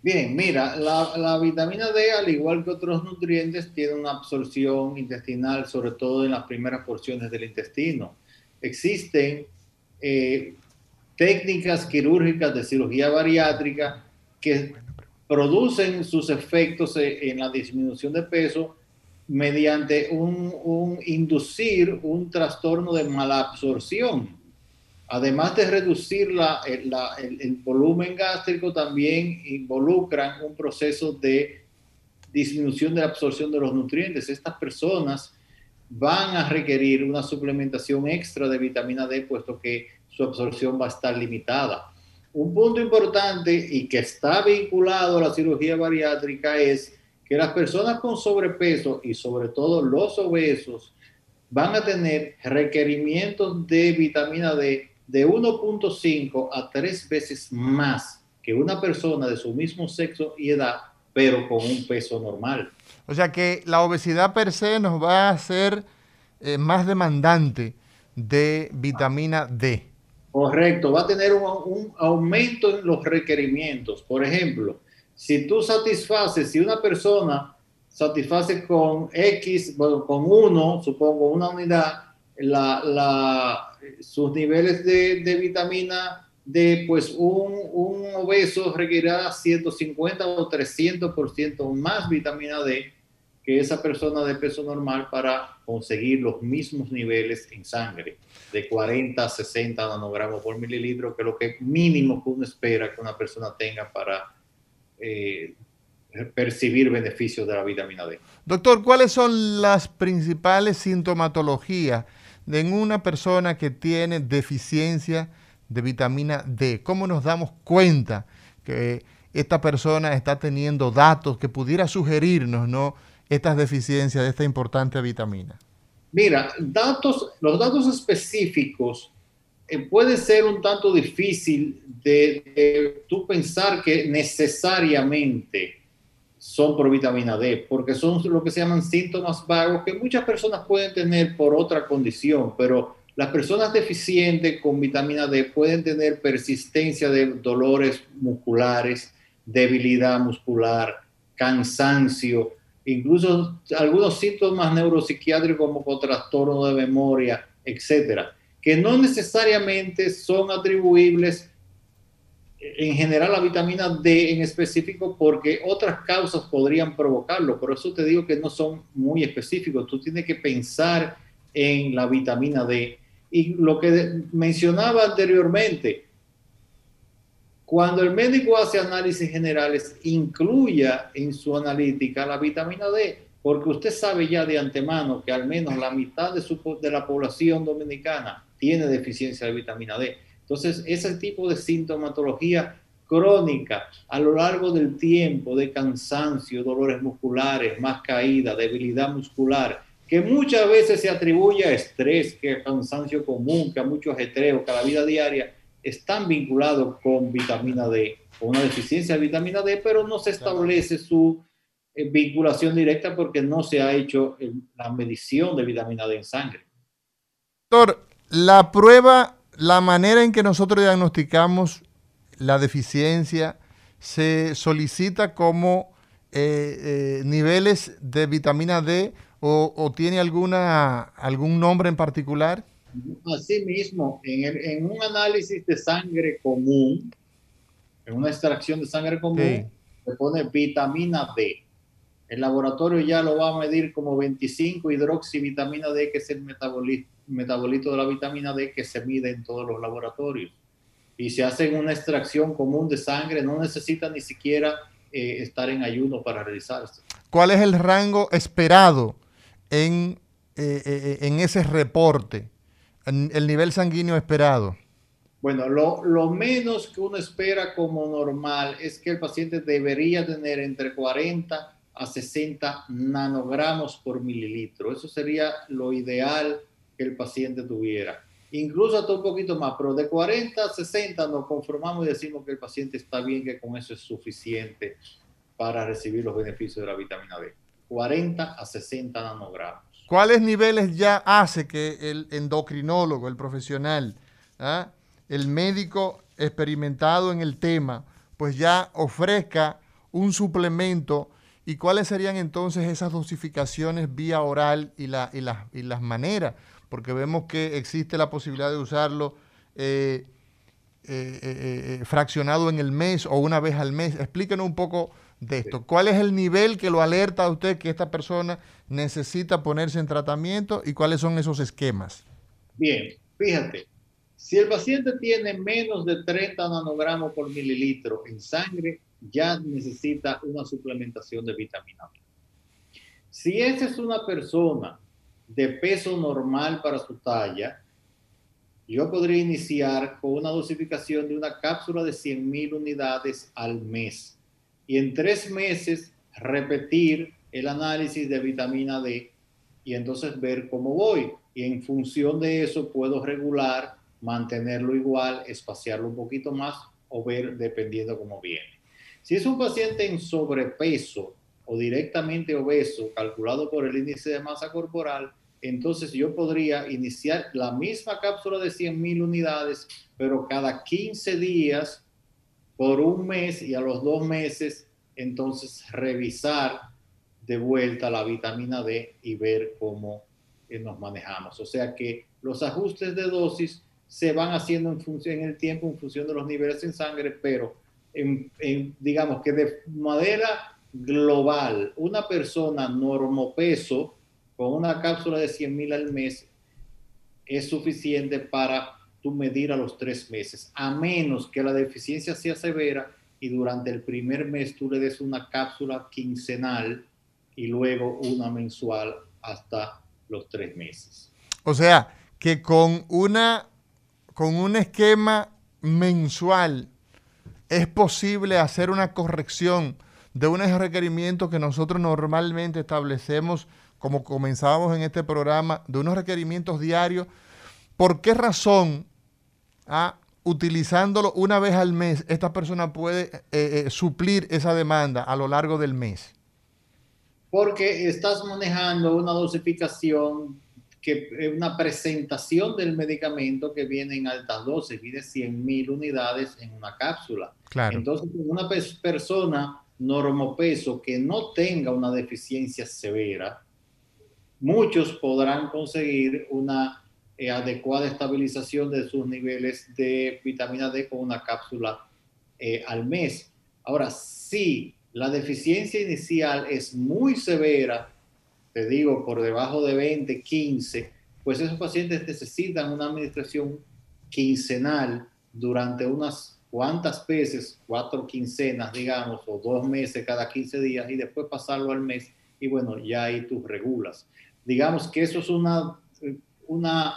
Bien, mira, la, vitamina D, al igual que otros nutrientes, tiene una absorción intestinal, sobre todo en las primeras porciones del intestino. Existen eh, técnicas quirúrgicas de cirugía bariátrica que producen sus efectos e, en la disminución de peso mediante un, inducir un trastorno de malabsorción. Además de reducir la, el, volumen gástrico, también involucran un proceso de disminución de la absorción de los nutrientes. Estas personas van a requerir una suplementación extra de vitamina D, puesto que su absorción va a estar limitada. Un punto importante y que está vinculado a la cirugía bariátrica es que las personas con sobrepeso y sobre todo los obesos van a tener requerimientos de vitamina D de 1.5 a 3 veces más que una persona de su mismo sexo y edad, pero con un peso normal. O sea que la obesidad per se nos va a hacer eh, más demandante de vitamina D. Correcto, va a tener un, aumento en los requerimientos. Por ejemplo, si tú satisfaces, si una persona satisface con X, bueno, con uno, supongo una unidad, sus niveles de, vitamina D, pues un, un obeso requerirá 150 o 300% más vitamina D que esa persona de peso normal para conseguir los mismos niveles en sangre, de 40 a 60 nanogramos por mililitro, que es lo que mínimo que uno espera que una persona tenga para eh, percibir beneficios de la vitamina D. Doctor, ¿cuáles son las principales sintomatologías de una persona que tiene deficiencia de vitamina D? ¿Cómo nos damos cuenta que esta persona está teniendo datos que pudiera sugerirnos ¿no? estas deficiencias de esta importante vitamina? Mira, datos, los datos específicos eh, puede ser un tanto difícil de, de tú pensar que necesariamente son por vitamina D, porque son lo que se llaman síntomas vagos que muchas personas pueden tener por otra condición, pero las personas deficientes con vitamina D pueden tener persistencia de dolores musculares, debilidad muscular, cansancio, incluso algunos síntomas neuropsiquiátricos como trastorno de memoria, etcétera, que no necesariamente son atribuibles en general la vitamina D en específico porque otras causas podrían provocarlo. Por eso te digo que no son muy específicos. Tú tienes que pensar en la vitamina D. Y lo que mencionaba anteriormente, cuando el médico hace análisis generales, incluya en su analítica la vitamina D, porque usted sabe ya de antemano que al menos la mitad de, la población dominicana tiene deficiencia de vitamina D. Entonces, ese tipo de sintomatología crónica a lo largo del tiempo de cansancio, dolores musculares, más caída, debilidad muscular, que muchas veces se atribuye a estrés, que a cansancio común, que a mucho ajetreo, que a la vida diaria, están vinculados con vitamina D, con una deficiencia de vitamina D, pero no se establece su eh, vinculación directa porque no se ha hecho la medición de vitamina D en sangre. Doctor, la prueba la manera en que nosotros diagnosticamos la deficiencia se solicita como eh, eh, niveles de vitamina D o, tiene alguna, algún nombre en particular? Así mismo, en, en, un análisis de sangre común, en una extracción de sangre común, se pone vitamina D. El laboratorio ya lo va a medir como 25 hidroxivitamina D, que es el metabolito de la vitamina D que se mide en todos los laboratorios. Y se hace una extracción común de sangre, no necesita ni siquiera eh, estar en ayuno para realizar esto. ¿Cuál es el rango esperado en, eh, eh, en ese reporte? El nivel sanguíneo esperado. Bueno, lo, lo, menos que uno espera como normal es que el paciente debería tener entre 40 a 60 nanogramos por mililitro. Eso sería lo ideal que el paciente tuviera. Incluso hasta un poquito más, pero de 40 a 60 nos conformamos y decimos que el paciente está bien, que con eso es suficiente para recibir los beneficios de la vitamina D. 40 a 60 nanogramos. ¿Cuáles niveles ya hace que el endocrinólogo, el profesional, ¿ah? el médico experimentado en el tema, pues ya ofrezca un suplemento y cuáles serían entonces esas dosificaciones vía oral y, la, y, y las maneras? porque vemos que existe la posibilidad de usarlo eh, eh, eh, fraccionado en el mes o una vez al mes. Explíquenos un poco de esto. ¿Cuál es el nivel que lo alerta a usted que esta persona necesita ponerse en tratamiento y cuáles son esos esquemas? Bien, fíjate, si el paciente tiene menos de 30 nanogramos por mililitro en sangre, ya necesita una suplementación de vitamina B. Si esa es una persona de peso normal para su talla, yo podría iniciar con una dosificación de una cápsula de 100.000 unidades al mes y en tres meses repetir el análisis de vitamina D y entonces ver cómo voy. Y en función de eso puedo regular, mantenerlo igual, espaciarlo un poquito más o ver dependiendo cómo viene. Si es un paciente en sobrepeso o directamente obeso, calculado por el índice de masa corporal, entonces yo podría iniciar la misma cápsula de 100.000 unidades, pero cada 15 días por un mes y a los dos meses, entonces revisar de vuelta la vitamina D y ver cómo eh, nos manejamos. O sea que los ajustes de dosis se van haciendo en, función, en el tiempo en función de los niveles en sangre, pero digamos que de manera global, una persona normopeso con una cápsula de 100 mil al mes es suficiente para medir a los tres meses, a menos que la deficiencia sea severa y durante el primer mes tú le des una cápsula quincenal y luego una mensual hasta los tres meses. O sea, que con una con un esquema mensual es posible hacer una corrección de unos requerimientos que nosotros normalmente establecemos, como comenzábamos en este programa, de unos requerimientos diarios. ¿Por qué razón, ah, utilizándolo una vez al mes, esta persona puede eh, eh, suplir esa demanda a lo largo del mes? Porque estás manejando una dosificación que una presentación del medicamento que viene en altas dosis, viene 100 mil unidades en una cápsula. Claro. Entonces, una persona normopeso que no tenga una deficiencia severa, muchos podrán conseguir una eh, adecuada estabilización de sus niveles de vitamina D con una cápsula eh, al mes. Ahora, si la deficiencia inicial es muy severa, te digo, por debajo de 20, 15, pues esos pacientes necesitan una administración quincenal durante unas cuantas veces, cuatro quincenas, digamos, o dos meses cada 15 días y después pasarlo al mes y bueno, ya ahí tú regulas. Digamos que eso es una, una,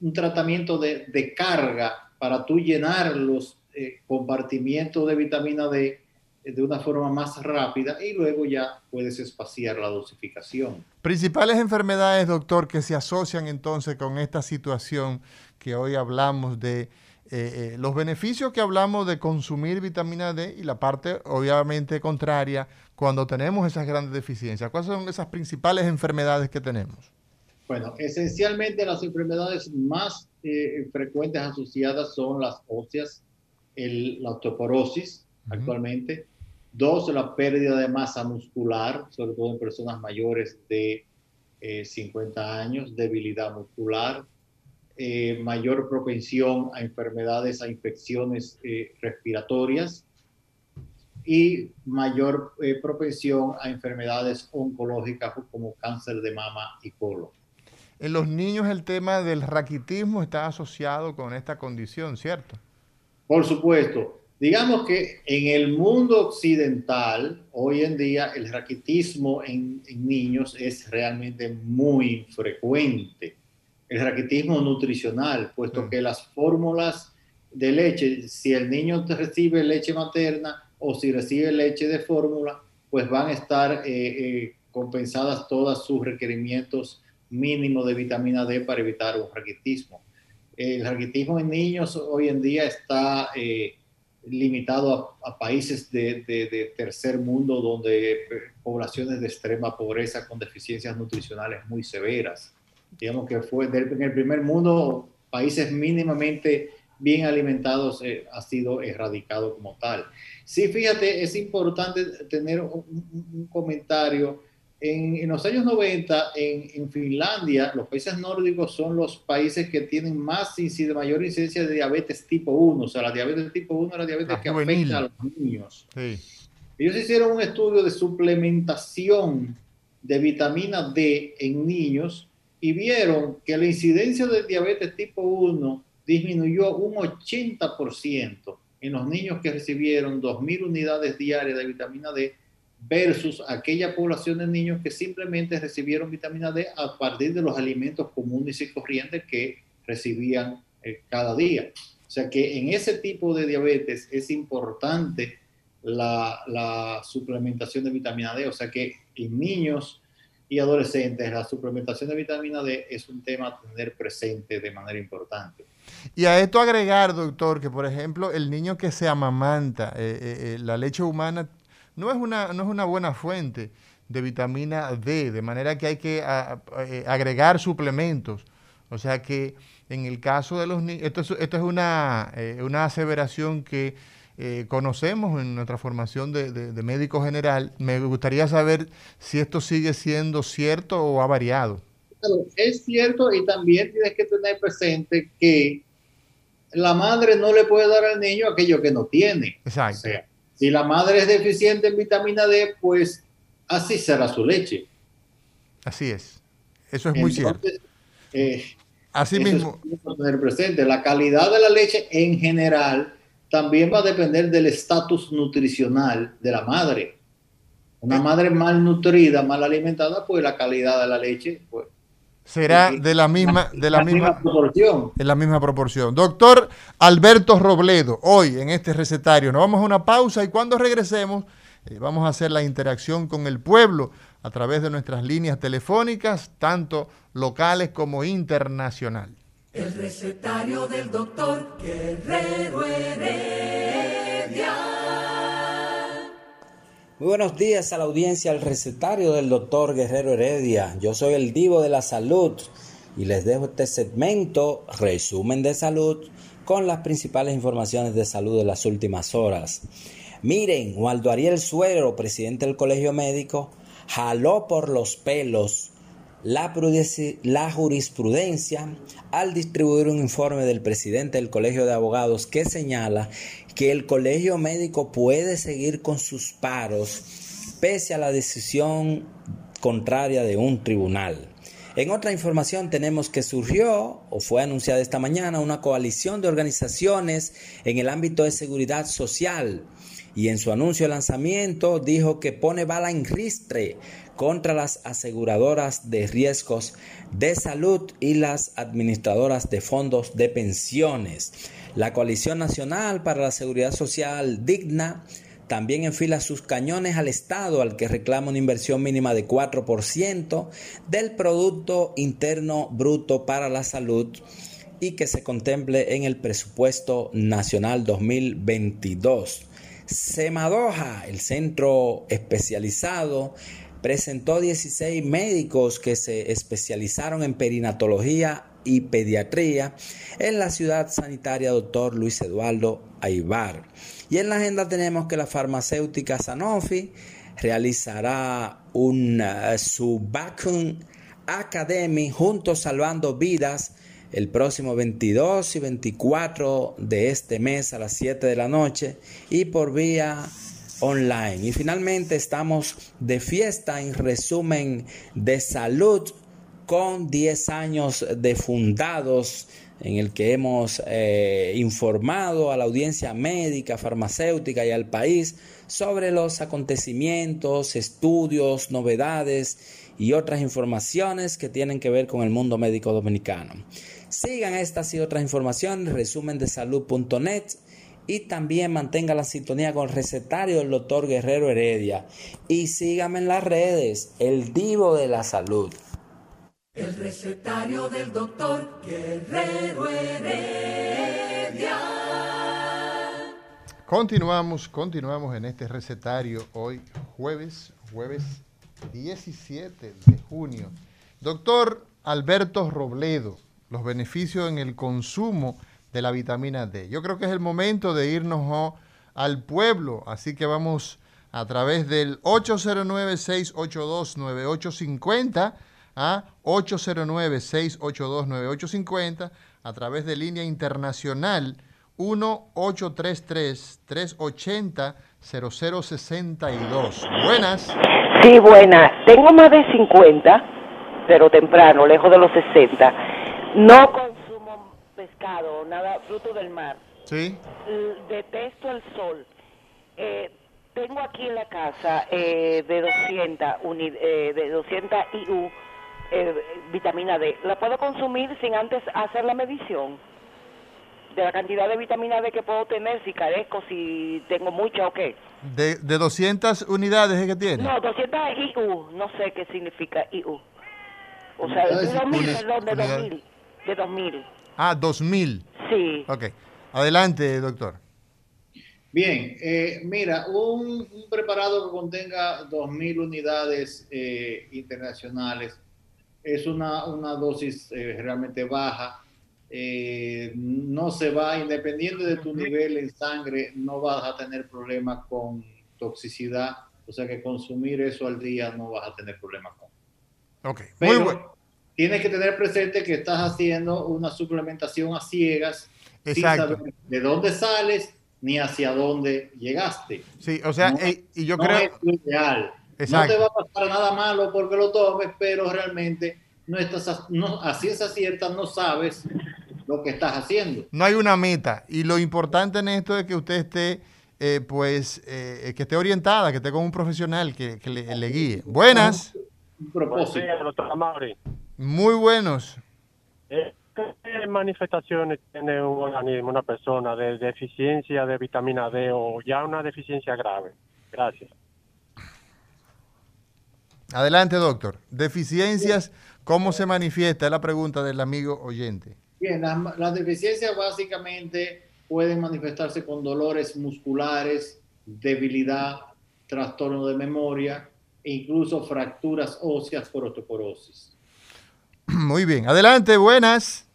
un tratamiento de, de carga para tú llenar los eh, compartimientos de vitamina D de una forma más rápida y luego ya puedes espaciar la dosificación. Principales enfermedades, doctor, que se asocian entonces con esta situación que hoy hablamos de eh, eh, los beneficios que hablamos de consumir vitamina D y la parte obviamente contraria cuando tenemos esas grandes deficiencias. ¿Cuáles son esas principales enfermedades que tenemos? Bueno, esencialmente las enfermedades más eh, frecuentes asociadas son las óseas, el, la osteoporosis actualmente, Dos, la pérdida de masa muscular, sobre todo en personas mayores de 50 eh, años, debilidad muscular, eh, mayor propensión a enfermedades, a infecciones respiratorias y mayor propensión a enfermedades oncológicas como cáncer de mama y colon. En los niños el tema del raquitismo está asociado con esta condición, ¿cierto? Por supuesto. Digamos que en el mundo occidental, hoy en día, el raquitismo en, niños es realmente muy frecuente. El raquitismo nutricional, puesto mm. que las fórmulas de leche, si el niño recibe leche materna o si recibe leche de fórmula, pues van a estar eh, eh, compensadas todos sus requerimientos mínimos de vitamina D para evitar un raquitismo. El raquitismo en niños hoy en día está... Eh, limitado a, países de, tercer mundo donde eh, poblaciones de extrema pobreza con deficiencias nutricionales muy severas. Digamos que fue en el primer mundo, países mínimamente bien alimentados eh, ha sido erradicado como tal. Sí, fíjate, es importante tener un comentario en, los años 90, en, Finlandia, los países nórdicos son los países que tienen más mayor incidencia de diabetes tipo 1. O sea, la diabetes tipo 1 es la diabetes que afecta a los niños. Ellos hicieron un estudio de suplementación de vitamina D en niños y vieron que la incidencia de diabetes tipo 1 disminuyó un 80% en los niños que recibieron 2.000 unidades diarias de vitamina D versus aquella población de niños que simplemente recibieron vitamina D a partir de los alimentos comunes y corrientes que recibían eh, cada día. O sea que en ese tipo de diabetes es importante la, suplementación de vitamina D. O sea que en niños y adolescentes la suplementación de vitamina D es un tema a tener presente de manera importante. Y a esto agregar, doctor, que por ejemplo el niño que se amamanta, eh, eh, la leche humana no es una, no es una buena fuente de vitamina D, de manera que hay que eh, agregar suplementos. O sea que en el caso de los niños, esto es, esto es una, eh, una aseveración que eh, conocemos en nuestra formación de, de, médico general. Me gustaría saber si esto sigue siendo cierto o ha variado. es cierto y también tienes que tener presente que la madre no le puede dar al niño aquello que no tiene. Exacto. Si la madre es deficiente en vitamina D, pues así será su leche. Así es. Eso es muy cierto. Eh, así mismo. tener presente. La calidad de la leche en general también va a depender del estatus nutricional de la madre. Una madre mal nutrida, mal alimentada, pues la calidad de la leche pues, será de la misma, de la, La misma, misma proporción. en la misma proporción. Doctor Alberto Robledo, hoy en este recetario nos vamos a una pausa y cuando regresemos eh, vamos a hacer la interacción con el pueblo a través de nuestras líneas telefónicas, tanto locales como internacional. El recetario del doctor Guerrero Heredia. Muy buenos días a la audiencia, al recetario del doctor Guerrero Heredia. Yo soy el divo de la salud y les dejo este segmento, resumen de salud, con las principales informaciones de salud de las últimas horas. Miren, Waldo Ariel Suero, presidente del Colegio Médico, jaló por los pelos la, la jurisprudencia al distribuir un informe del presidente del Colegio de Abogados que señala que el Colegio Médico puede seguir con sus paros pese a la decisión contraria de un tribunal. En otra información tenemos que surgió o fue anunciada esta mañana una coalición de organizaciones en el ámbito de seguridad social y en su anuncio de lanzamiento dijo que pone bala en ristre contra las aseguradoras de riesgos de salud y las administradoras de fondos de pensiones. La Coalición Nacional para la Seguridad Social Digna también enfila sus cañones al Estado, al que reclama una inversión mínima de 4% del Producto Interno Bruto para la Salud y que se contemple en el presupuesto nacional 2022. Semadoja, el centro especializado, presentó 16 médicos que se especializaron en perinatología y pediatría en la ciudad sanitaria Dr. Luis Eduardo Aibar. Y en la agenda tenemos que la farmacéutica Sanofi realizará un uh, Academy juntos salvando vidas el próximo 22 y 24 de este mes a las 7 de la noche y por vía online. Y finalmente estamos de fiesta en resumen de salud con 10 años de fundados en el que hemos eh, informado a la audiencia médica, farmacéutica y al país sobre los acontecimientos, estudios, novedades y otras informaciones que tienen que ver con el mundo médico dominicano. Sigan estas y otras informaciones, resumen de salud.net y también mantenga la sintonía con el recetario del doctor Guerrero Heredia. Y síganme en las redes, el divo de la salud. El recetario del doctor Guerrero Heredia. Continuamos, continuamos en este recetario hoy jueves, jueves 17 de junio. Doctor Alberto Robledo, los beneficios en el consumo de la vitamina D. Yo creo que es el momento de irnos al pueblo, así que vamos a través del 809-682-9850 a 809-682-9850 a través de línea internacional 1-833-380-0062. Buenas. Sí, buena. Tengo más de 50, pero temprano, lejos de los 60. No consumo pescado, nada, fruto del mar. Sí. Detesto el sol. Eh, tengo aquí en la casa eh, de 200, uni- eh, de 200 IU eh, vitamina D. ¿La puedo consumir sin antes hacer la medición? De la cantidad de vitamina D que puedo tener, si carezco, si tengo mucha o qué. De, de 200 unidades es que tiene. No, 200 IU, no sé qué significa IU. O sea, de Unidades 2000, unidades. perdón, de Unidades. 2000. De 2000, Ah, 2000. sí. Ok. Adelante, doctor. Bien, eh, mira, un, un preparado que contenga 2.000 unidades eh, internacionales es una, una dosis eh, realmente baja. Eh, no se va, independiente de tu nivel en sangre, no vas a tener problemas con toxicidad. O sea que consumir eso al día no vas a tener problemas con. Ok. Muy Pero bueno. tienes que tener presente que estás haciendo una suplementación a ciegas sin Exacto. saber de dónde sales ni hacia dónde llegaste. Sí, o sea, No, eh, y yo no creo... es ideal. Exacto. No te va a pasar nada malo porque lo tomes, pero realmente no estás a, no, a ciencia cierta no sabes lo que estás haciendo. no hay una meta. Y lo importante en esto es que usted esté, eh, pues, eh, que esté orientada, que esté con un profesional que, que le, le guíe. Buenas. Propósito. Muy buenos. Eh, ¿Qué manifestaciones tiene un organismo, una persona, de deficiencia de vitamina D o ya una deficiencia grave? Gracias. Adelante, doctor. Deficiencias, ¿cómo se manifiesta? Es la pregunta del amigo oyente. Bien, las, las deficiencias básicamente pueden manifestarse con dolores musculares, debilidad, trastorno de memoria e incluso fracturas óseas por osteoporosis. [CLEARS THROAT] Muy bien. Adelante, buenas.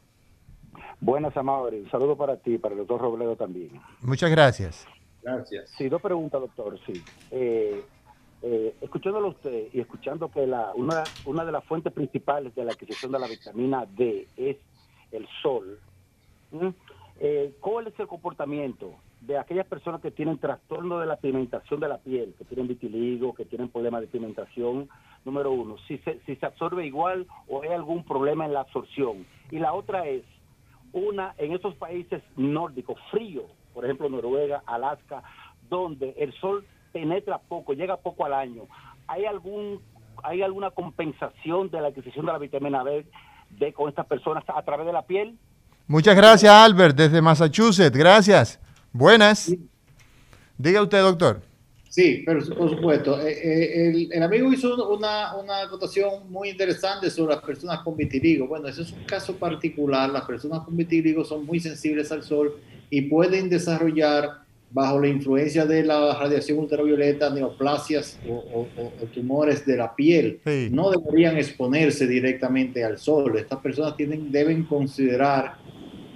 Buenas, Amaury. Un saludo para ti, para el doctor Robledo también. Muchas gracias. Gracias. Sí, dos preguntas, doctor. Sí. Eh, eh, escuchándolo usted y escuchando que la, una, una de las fuentes principales de la adquisición de la vitamina D es el sol, eh, ¿cuál es el comportamiento de aquellas personas que tienen trastorno de la pigmentación de la piel, que tienen vitiligo, que tienen problemas de pigmentación? Número uno, si se, si se absorbe igual o hay algún problema en la absorción. Y la otra es, una en esos países nórdicos, fríos, por ejemplo Noruega, Alaska, donde el sol penetra poco, llega poco al año. ¿Hay algún hay alguna compensación de la adquisición de la vitamina de con estas personas a través de la piel? Muchas gracias, Albert, desde Massachusetts. Gracias. Buenas. Diga usted, doctor. Sí, pero por supuesto. Eh, eh, el, el amigo hizo una, una acotación muy interesante sobre las personas con vitiligo. Bueno, ese es un caso particular. Las personas con vitiligo son muy sensibles al sol y pueden desarrollar bajo la influencia de la radiación ultravioleta neoplasias o, o- o- tumores de la piel. Sí. No deberían exponerse directamente al sol. Estas personas tienen, deben considerar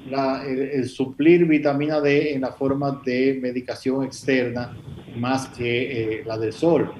la- el, el suplir vitamina D en la forma de medicación externa más que eh, la del sol.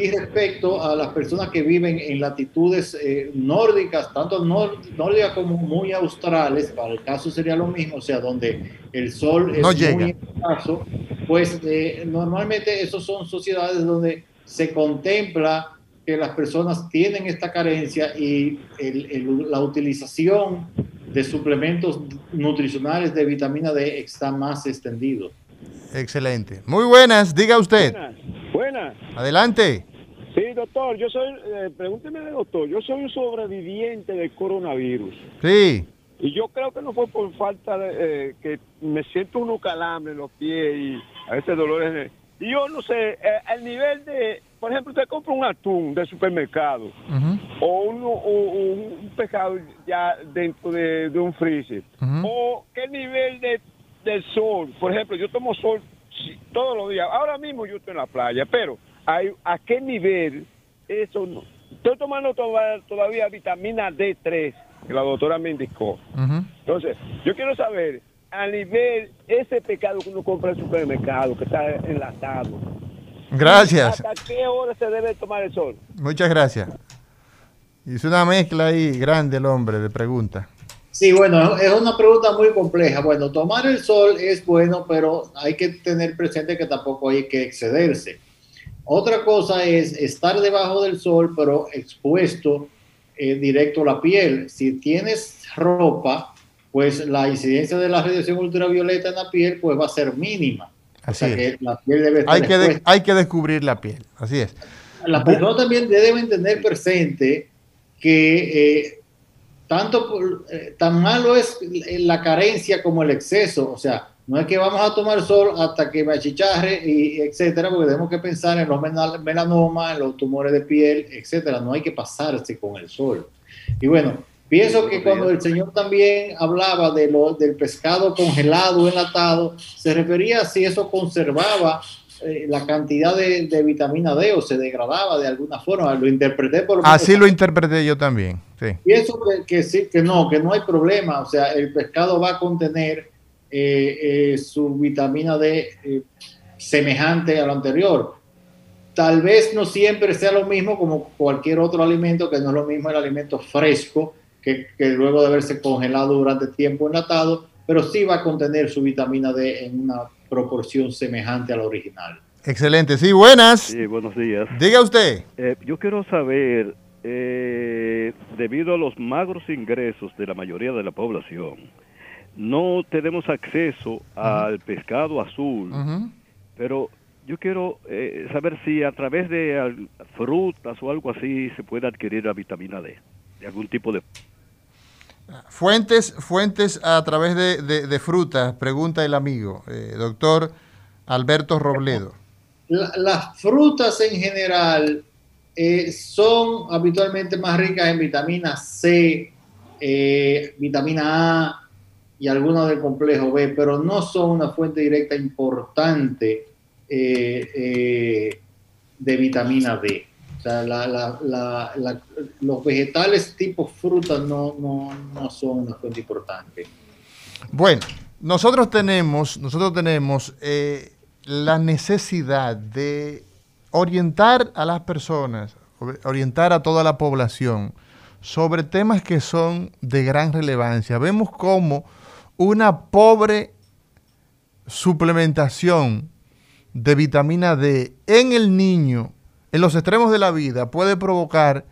Y respecto a las personas que viven en latitudes eh, nórdicas, tanto nor- nórdicas como muy australes, para el caso sería lo mismo, o sea, donde el sol es No llega. muy escaso, pues eh, normalmente esos son sociedades donde se contempla que las personas tienen esta carencia y el- el- la utilización de suplementos nutricionales de vitamina D está más extendido. Excelente. Muy buenas. Diga usted. Buenas, buenas. Adelante. Doctor, yo soy, eh, pregúnteme, doctor, yo soy un sobreviviente del coronavirus. Sí. Y yo creo que no fue por falta de eh, que me siento unos calambres en los pies y a veces dolores. de- y yo no sé, eh, el nivel de, por ejemplo, usted compra un atún del supermercado o un, o- un pescado ya dentro de, de un freezer. O qué nivel de, del sol. Por ejemplo, yo tomo sol todos los días. Ahora mismo yo estoy en la playa, pero hay, ¿a qué nivel eso no? Estoy tomando toda- todavía vitamina D3, que la doctora me indicó. Entonces, yo quiero saber, a nivel, ese pescado que uno compra en el supermercado, que está enlatado, Gracias. ¿hasta qué hora se debe tomar el sol? Muchas gracias. Hizo una mezcla ahí grande el hombre de preguntas. Sí, bueno, es una pregunta muy compleja. Bueno, tomar el sol es bueno, pero hay que tener presente que tampoco hay que excederse. Otra cosa es estar debajo del sol, pero expuesto eh, directo a la piel. Si tienes ropa, pues la incidencia de la radiación ultravioleta en la piel pues va a ser mínima. O Así sea es. que la piel debe estar Hay que, de- hay que descubrir la piel. Así es. Las personas también deben tener presente que eh, tanto eh, tan malo es la carencia como el exceso. O sea, no es que vamos a tomar sol hasta que me achicharre y etcétera, porque tenemos que pensar en los melanomas, en los tumores de piel, etcétera. No hay que pasarse con el sol. Y bueno, pienso que cuando el señor también hablaba de lo, del pescado congelado, enlatado, se refería a si eso conservaba eh, la cantidad de, de vitamina D o se degradaba de alguna forma. Lo interpreté por Así lo interpreté yo también. Sí. Pienso que, que sí, que no, que no hay problema. O sea, el pescado va a contener eh, eh, su vitamina D eh, semejante a lo anterior. Tal vez no siempre sea lo mismo como cualquier otro alimento, que no es lo mismo el alimento fresco, que, que luego de haberse congelado durante tiempo enlatado, pero sí va a contener su vitamina D en una proporción semejante a la original. Excelente. Sí, buenas. Sí, buenos días. Diga usted. Eh, yo quiero saber, eh, debido a los magros ingresos de la mayoría de la población, no tenemos acceso al pescado azul, pero yo quiero eh, saber si a través de al- frutas o algo así se puede adquirir la vitamina D. de algún tipo de... Fuentes, fuentes a través de, de- de frutas, pregunta el amigo, eh, doctor Alberto Robledo. La- las frutas en general eh, son habitualmente más ricas en vitamina C, eh, vitamina A y algunas del complejo B, pero no son una fuente directa importante eh, eh, de vitamina D. O sea, los vegetales tipo frutas no, no, no son una fuente importante. Bueno, nosotros tenemos, nosotros tenemos eh, la necesidad de orientar a las personas, or- orientar a toda la población sobre temas que son de gran relevancia. Vemos cómo una pobre suplementación de vitamina D en el niño, en los extremos de la vida, puede provocar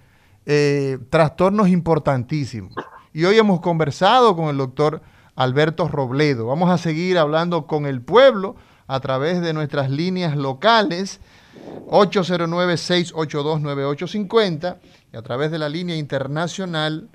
eh, trastornos importantísimos. Y hoy hemos conversado con el doctor Alberto Robledo. Vamos a seguir hablando con el pueblo a través de nuestras líneas locales 809-682-9850 y a través de la línea internacional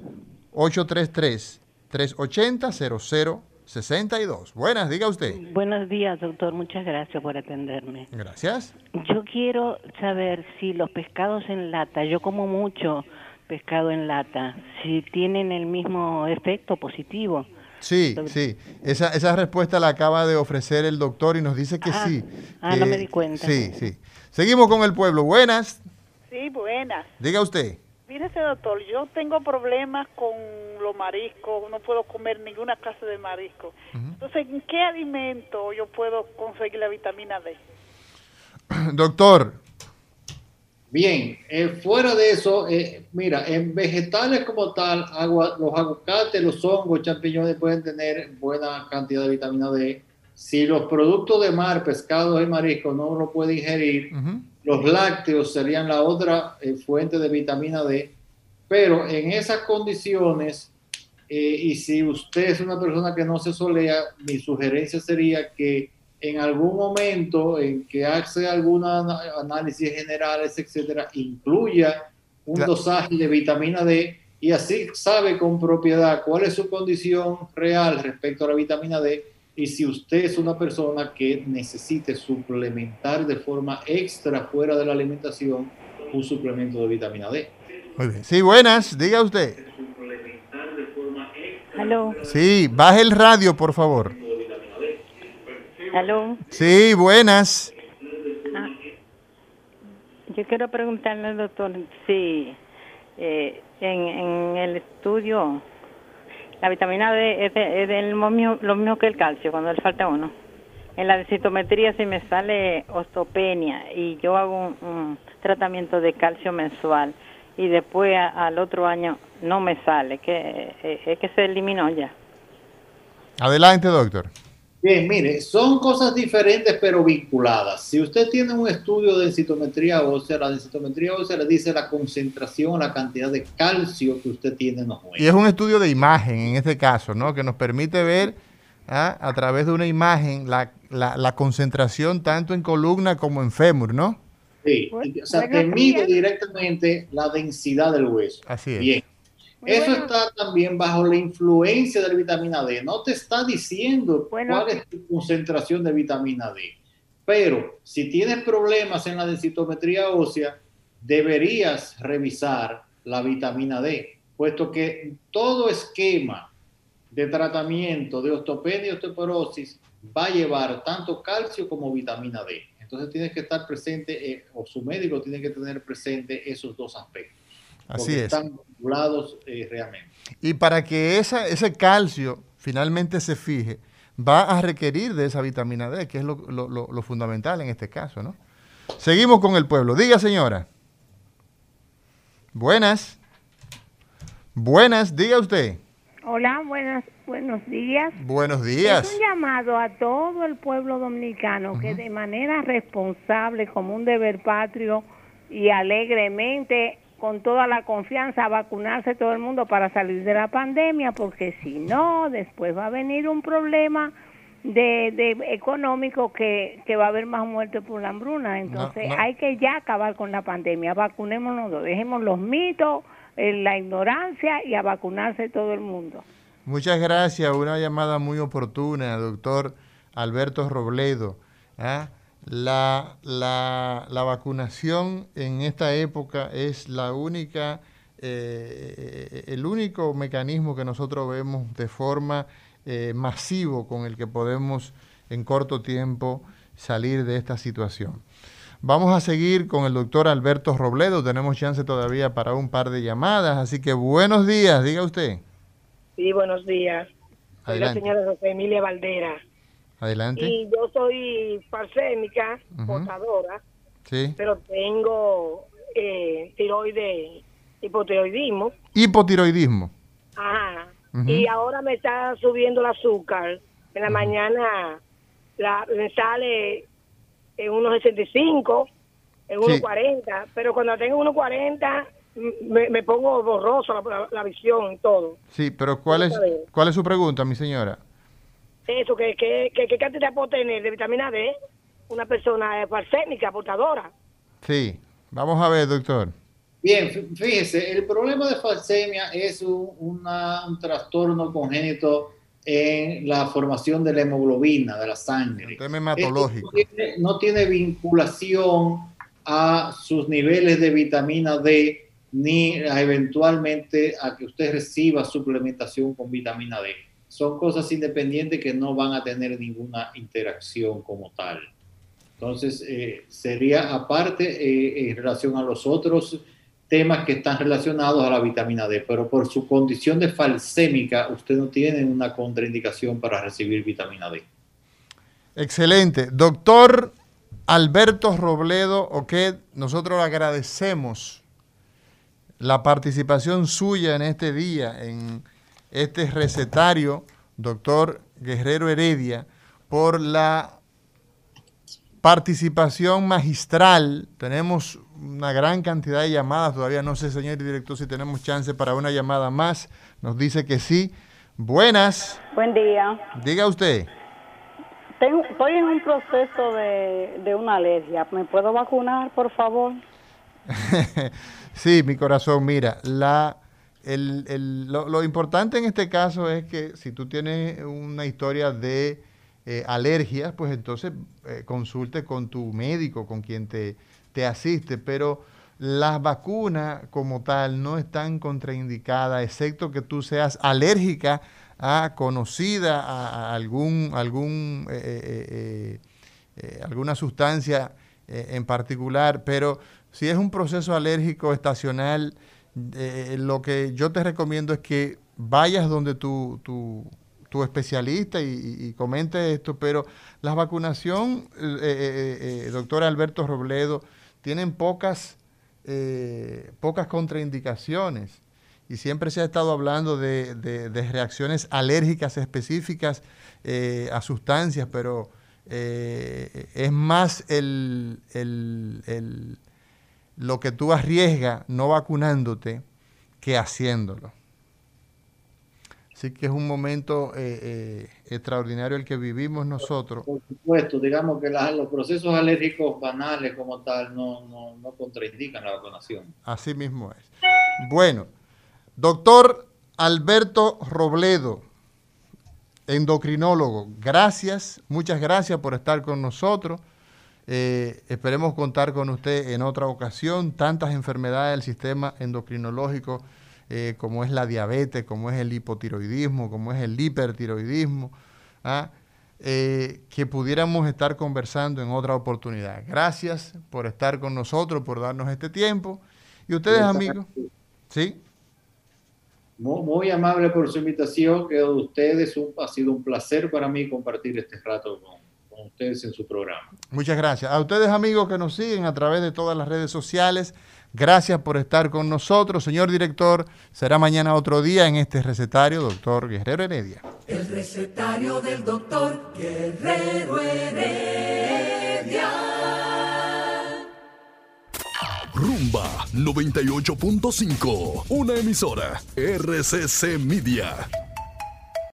833-380-0062. Buenas, diga usted. Buenos días, doctor. Muchas gracias por atenderme. Gracias. Yo quiero saber si los pescados en lata, yo como mucho pescado en lata, si tienen el mismo efecto positivo. Sí, sí. Esa, esa respuesta la acaba de ofrecer el doctor y nos dice que Ah, sí. ah, que- no me di cuenta. Sí, sí. Seguimos con el pueblo. Buenas, Sí, buenas. diga usted. Mírese, doctor, yo tengo problemas con los mariscos, no puedo comer ninguna clase de marisco. Entonces, ¿en qué alimento yo puedo conseguir la vitamina D? [CLEARS THROAT] Doctor, Bien, eh, fuera de eso, eh, mira, en vegetales como tal, agua, los aguacates, los hongos, champiñones pueden tener buena cantidad de vitamina D. Si los productos de mar, pescados y mariscos no lo puede ingerir, los lácteos serían la otra eh, fuente de vitamina D. Pero en esas condiciones, eh, y si usted es una persona que no se solea, mi sugerencia sería que en algún momento en que hace algún análisis generales, etcétera, incluya un Claro. dosaje de vitamina D y así sabe con propiedad cuál es su condición real respecto a la vitamina D y si usted es una persona que necesite suplementar de forma extra fuera de la alimentación un suplemento de vitamina D. muy bien. Sí, buenas, diga usted. Aló, Sí, baje el radio, por favor. aló. Sí, buenas. Ah, yo quiero preguntarle al doctor si eh, en, en el estudio la vitamina D es, de- lo mismo que el calcio cuando le falta uno. En la densitometría si me sale osteopenia y yo hago un, tratamiento de calcio mensual y después al otro año no me sale, que eh, es que se eliminó ya. Adelante, doctor. Bien, mire, son cosas diferentes pero vinculadas. Si usted tiene un estudio de densitometría ósea, la densitometría ósea le dice la concentración, la cantidad de calcio que usted tiene en los huesos. Y es un estudio de imagen en este caso, ¿no? Que nos permite ver ah, a través de una imagen la, la- la concentración tanto en columna como en fémur, ¿no? Sí, o sea, te mide directamente la densidad del hueso. Así es. Bien. Eso está también bajo la influencia de la vitamina D. No te está diciendo cuál es tu concentración de vitamina D. Pero si tienes problemas en la densitometría ósea, deberías revisar la vitamina D, puesto que todo esquema de tratamiento de osteopenia y osteoporosis va a llevar tanto calcio como vitamina D. Entonces tienes que estar presente, eh, o su médico tiene que tener presente esos dos aspectos. Así es. Están eh, realmente. Y para que esa, ese calcio finalmente se fije, va a requerir de esa vitamina D, que es lo, lo- lo- lo fundamental en este caso, ¿no? Seguimos con el pueblo. Diga, señora. Buenas. Buenas, diga usted. Hola, buenas, buenos días. Buenos días. Es un llamado a todo el pueblo dominicano que de manera responsable, como un deber patrio y alegremente, con toda la confianza, a vacunarse todo el mundo para salir de la pandemia, porque si no, después va a venir un problema de, de económico que, que va a haber más muertes por la hambruna. Entonces no. hay que ya acabar con la pandemia. Vacunémonos, dejemos los mitos, en la ignorancia y a vacunarse todo el mundo. Muchas gracias, una llamada muy oportuna, doctor Alberto Robledo. ¿ah? La, la, la, vacunación en esta época es la única, eh, el único mecanismo que nosotros vemos de forma eh, masivo con el que podemos en corto tiempo salir de esta situación. Vamos a seguir con el doctor Alberto Robledo. Tenemos chance todavía para un par de llamadas, así que buenos días, diga usted. Sí, buenos días. Soy la señora José Emilia Valdera. Adelante. Y yo soy farcémica, portadora, sí. pero tengo eh, tiroide, hipotiroidismo. Hipotiroidismo. Ajá. Y ahora me está subiendo el azúcar. En la mañana la, me sale en unos 65, en unos 40, pero cuando tengo unos 40 me, me pongo borroso la, la, visión y todo. Sí, pero ¿cuál es, ¿cuál es su pregunta, mi señora? Eso, que qué que, que cantidad puedo tener de vitamina D una persona farcénica, portadora. Sí, vamos a ver, doctor. Bien, fíjese, el problema de falsemia es un, una, un trastorno congénito en la formación de la hemoglobina, de la sangre. Un tema hematológico. No tiene, no tiene, vinculación a sus niveles de vitamina D ni a, eventualmente a que usted reciba suplementación con vitamina D. Son cosas independientes que no van a tener ninguna interacción como tal. Entonces, eh, sería aparte eh, en relación a los otros temas que están relacionados a la vitamina D, pero por su condición de falsémica, usted no tiene una contraindicación para recibir vitamina D. Excelente. Doctor Alberto Robledo Oqued, nosotros agradecemos la participación suya en este día, en este recetario, doctor Guerrero Heredia, por la participación magistral. Tenemos una gran cantidad de llamadas. Todavía no sé, señor director, si tenemos chance para una llamada más. Nos dice que sí. Buenas. Buen día. Diga usted. Tengo, estoy en un proceso de, de una alergia. ¿Me puedo vacunar, por favor? [LAUGHS] sí, mi corazón. Mira, la, lo, importante en este caso es que si tú tienes una historia de eh, alergias, pues entonces eh, consulte con tu médico, con quien te, te asiste, pero las vacunas como tal no están contraindicadas, excepto que tú seas alérgica a conocida a, algún, algún, eh, alguna sustancia en particular, pero si es un proceso alérgico estacional, lo que yo te recomiendo es que vayas donde tu, tu tu especialista y, y, comente esto, pero la vacunación, eh, eh, eh, doctor Alberto Robledo, tienen pocas, eh, pocas contraindicaciones. Y siempre se ha estado hablando de, de, reacciones alérgicas específicas eh, a sustancias, pero eh, es más el, el, lo que tú arriesgas no vacunándote que haciéndolo. Así que es un momento eh, eh, extraordinario el que vivimos nosotros. Por supuesto, digamos que la, los procesos alérgicos banales como tal no, no, no, contraindican la vacunación. Así mismo es. Bueno, doctor Alberto Robledo, endocrinólogo, gracias, muchas gracias por estar con nosotros. Eh, esperemos contar con usted en otra ocasión. Tantas enfermedades del sistema endocrinológico eh, como es la diabetes, como es el hipotiroidismo, como es el hipertiroidismo, ¿ah? eh, que pudiéramos estar conversando en otra oportunidad. Gracias por estar con nosotros, por darnos este tiempo. Y ustedes, amigos, ¿sí? Muy, muy, amable por su invitación, que ustedes un, ha sido un placer para mí compartir este rato con, con ustedes en su programa. Muchas gracias. A ustedes, amigos, que nos siguen a través de todas las redes sociales, Gracias por estar con nosotros, señor director. Será mañana otro día en este recetario, doctor Guerrero Heredia. El recetario del doctor Guerrero Heredia. Rumba 98.5, una emisora RCC Media.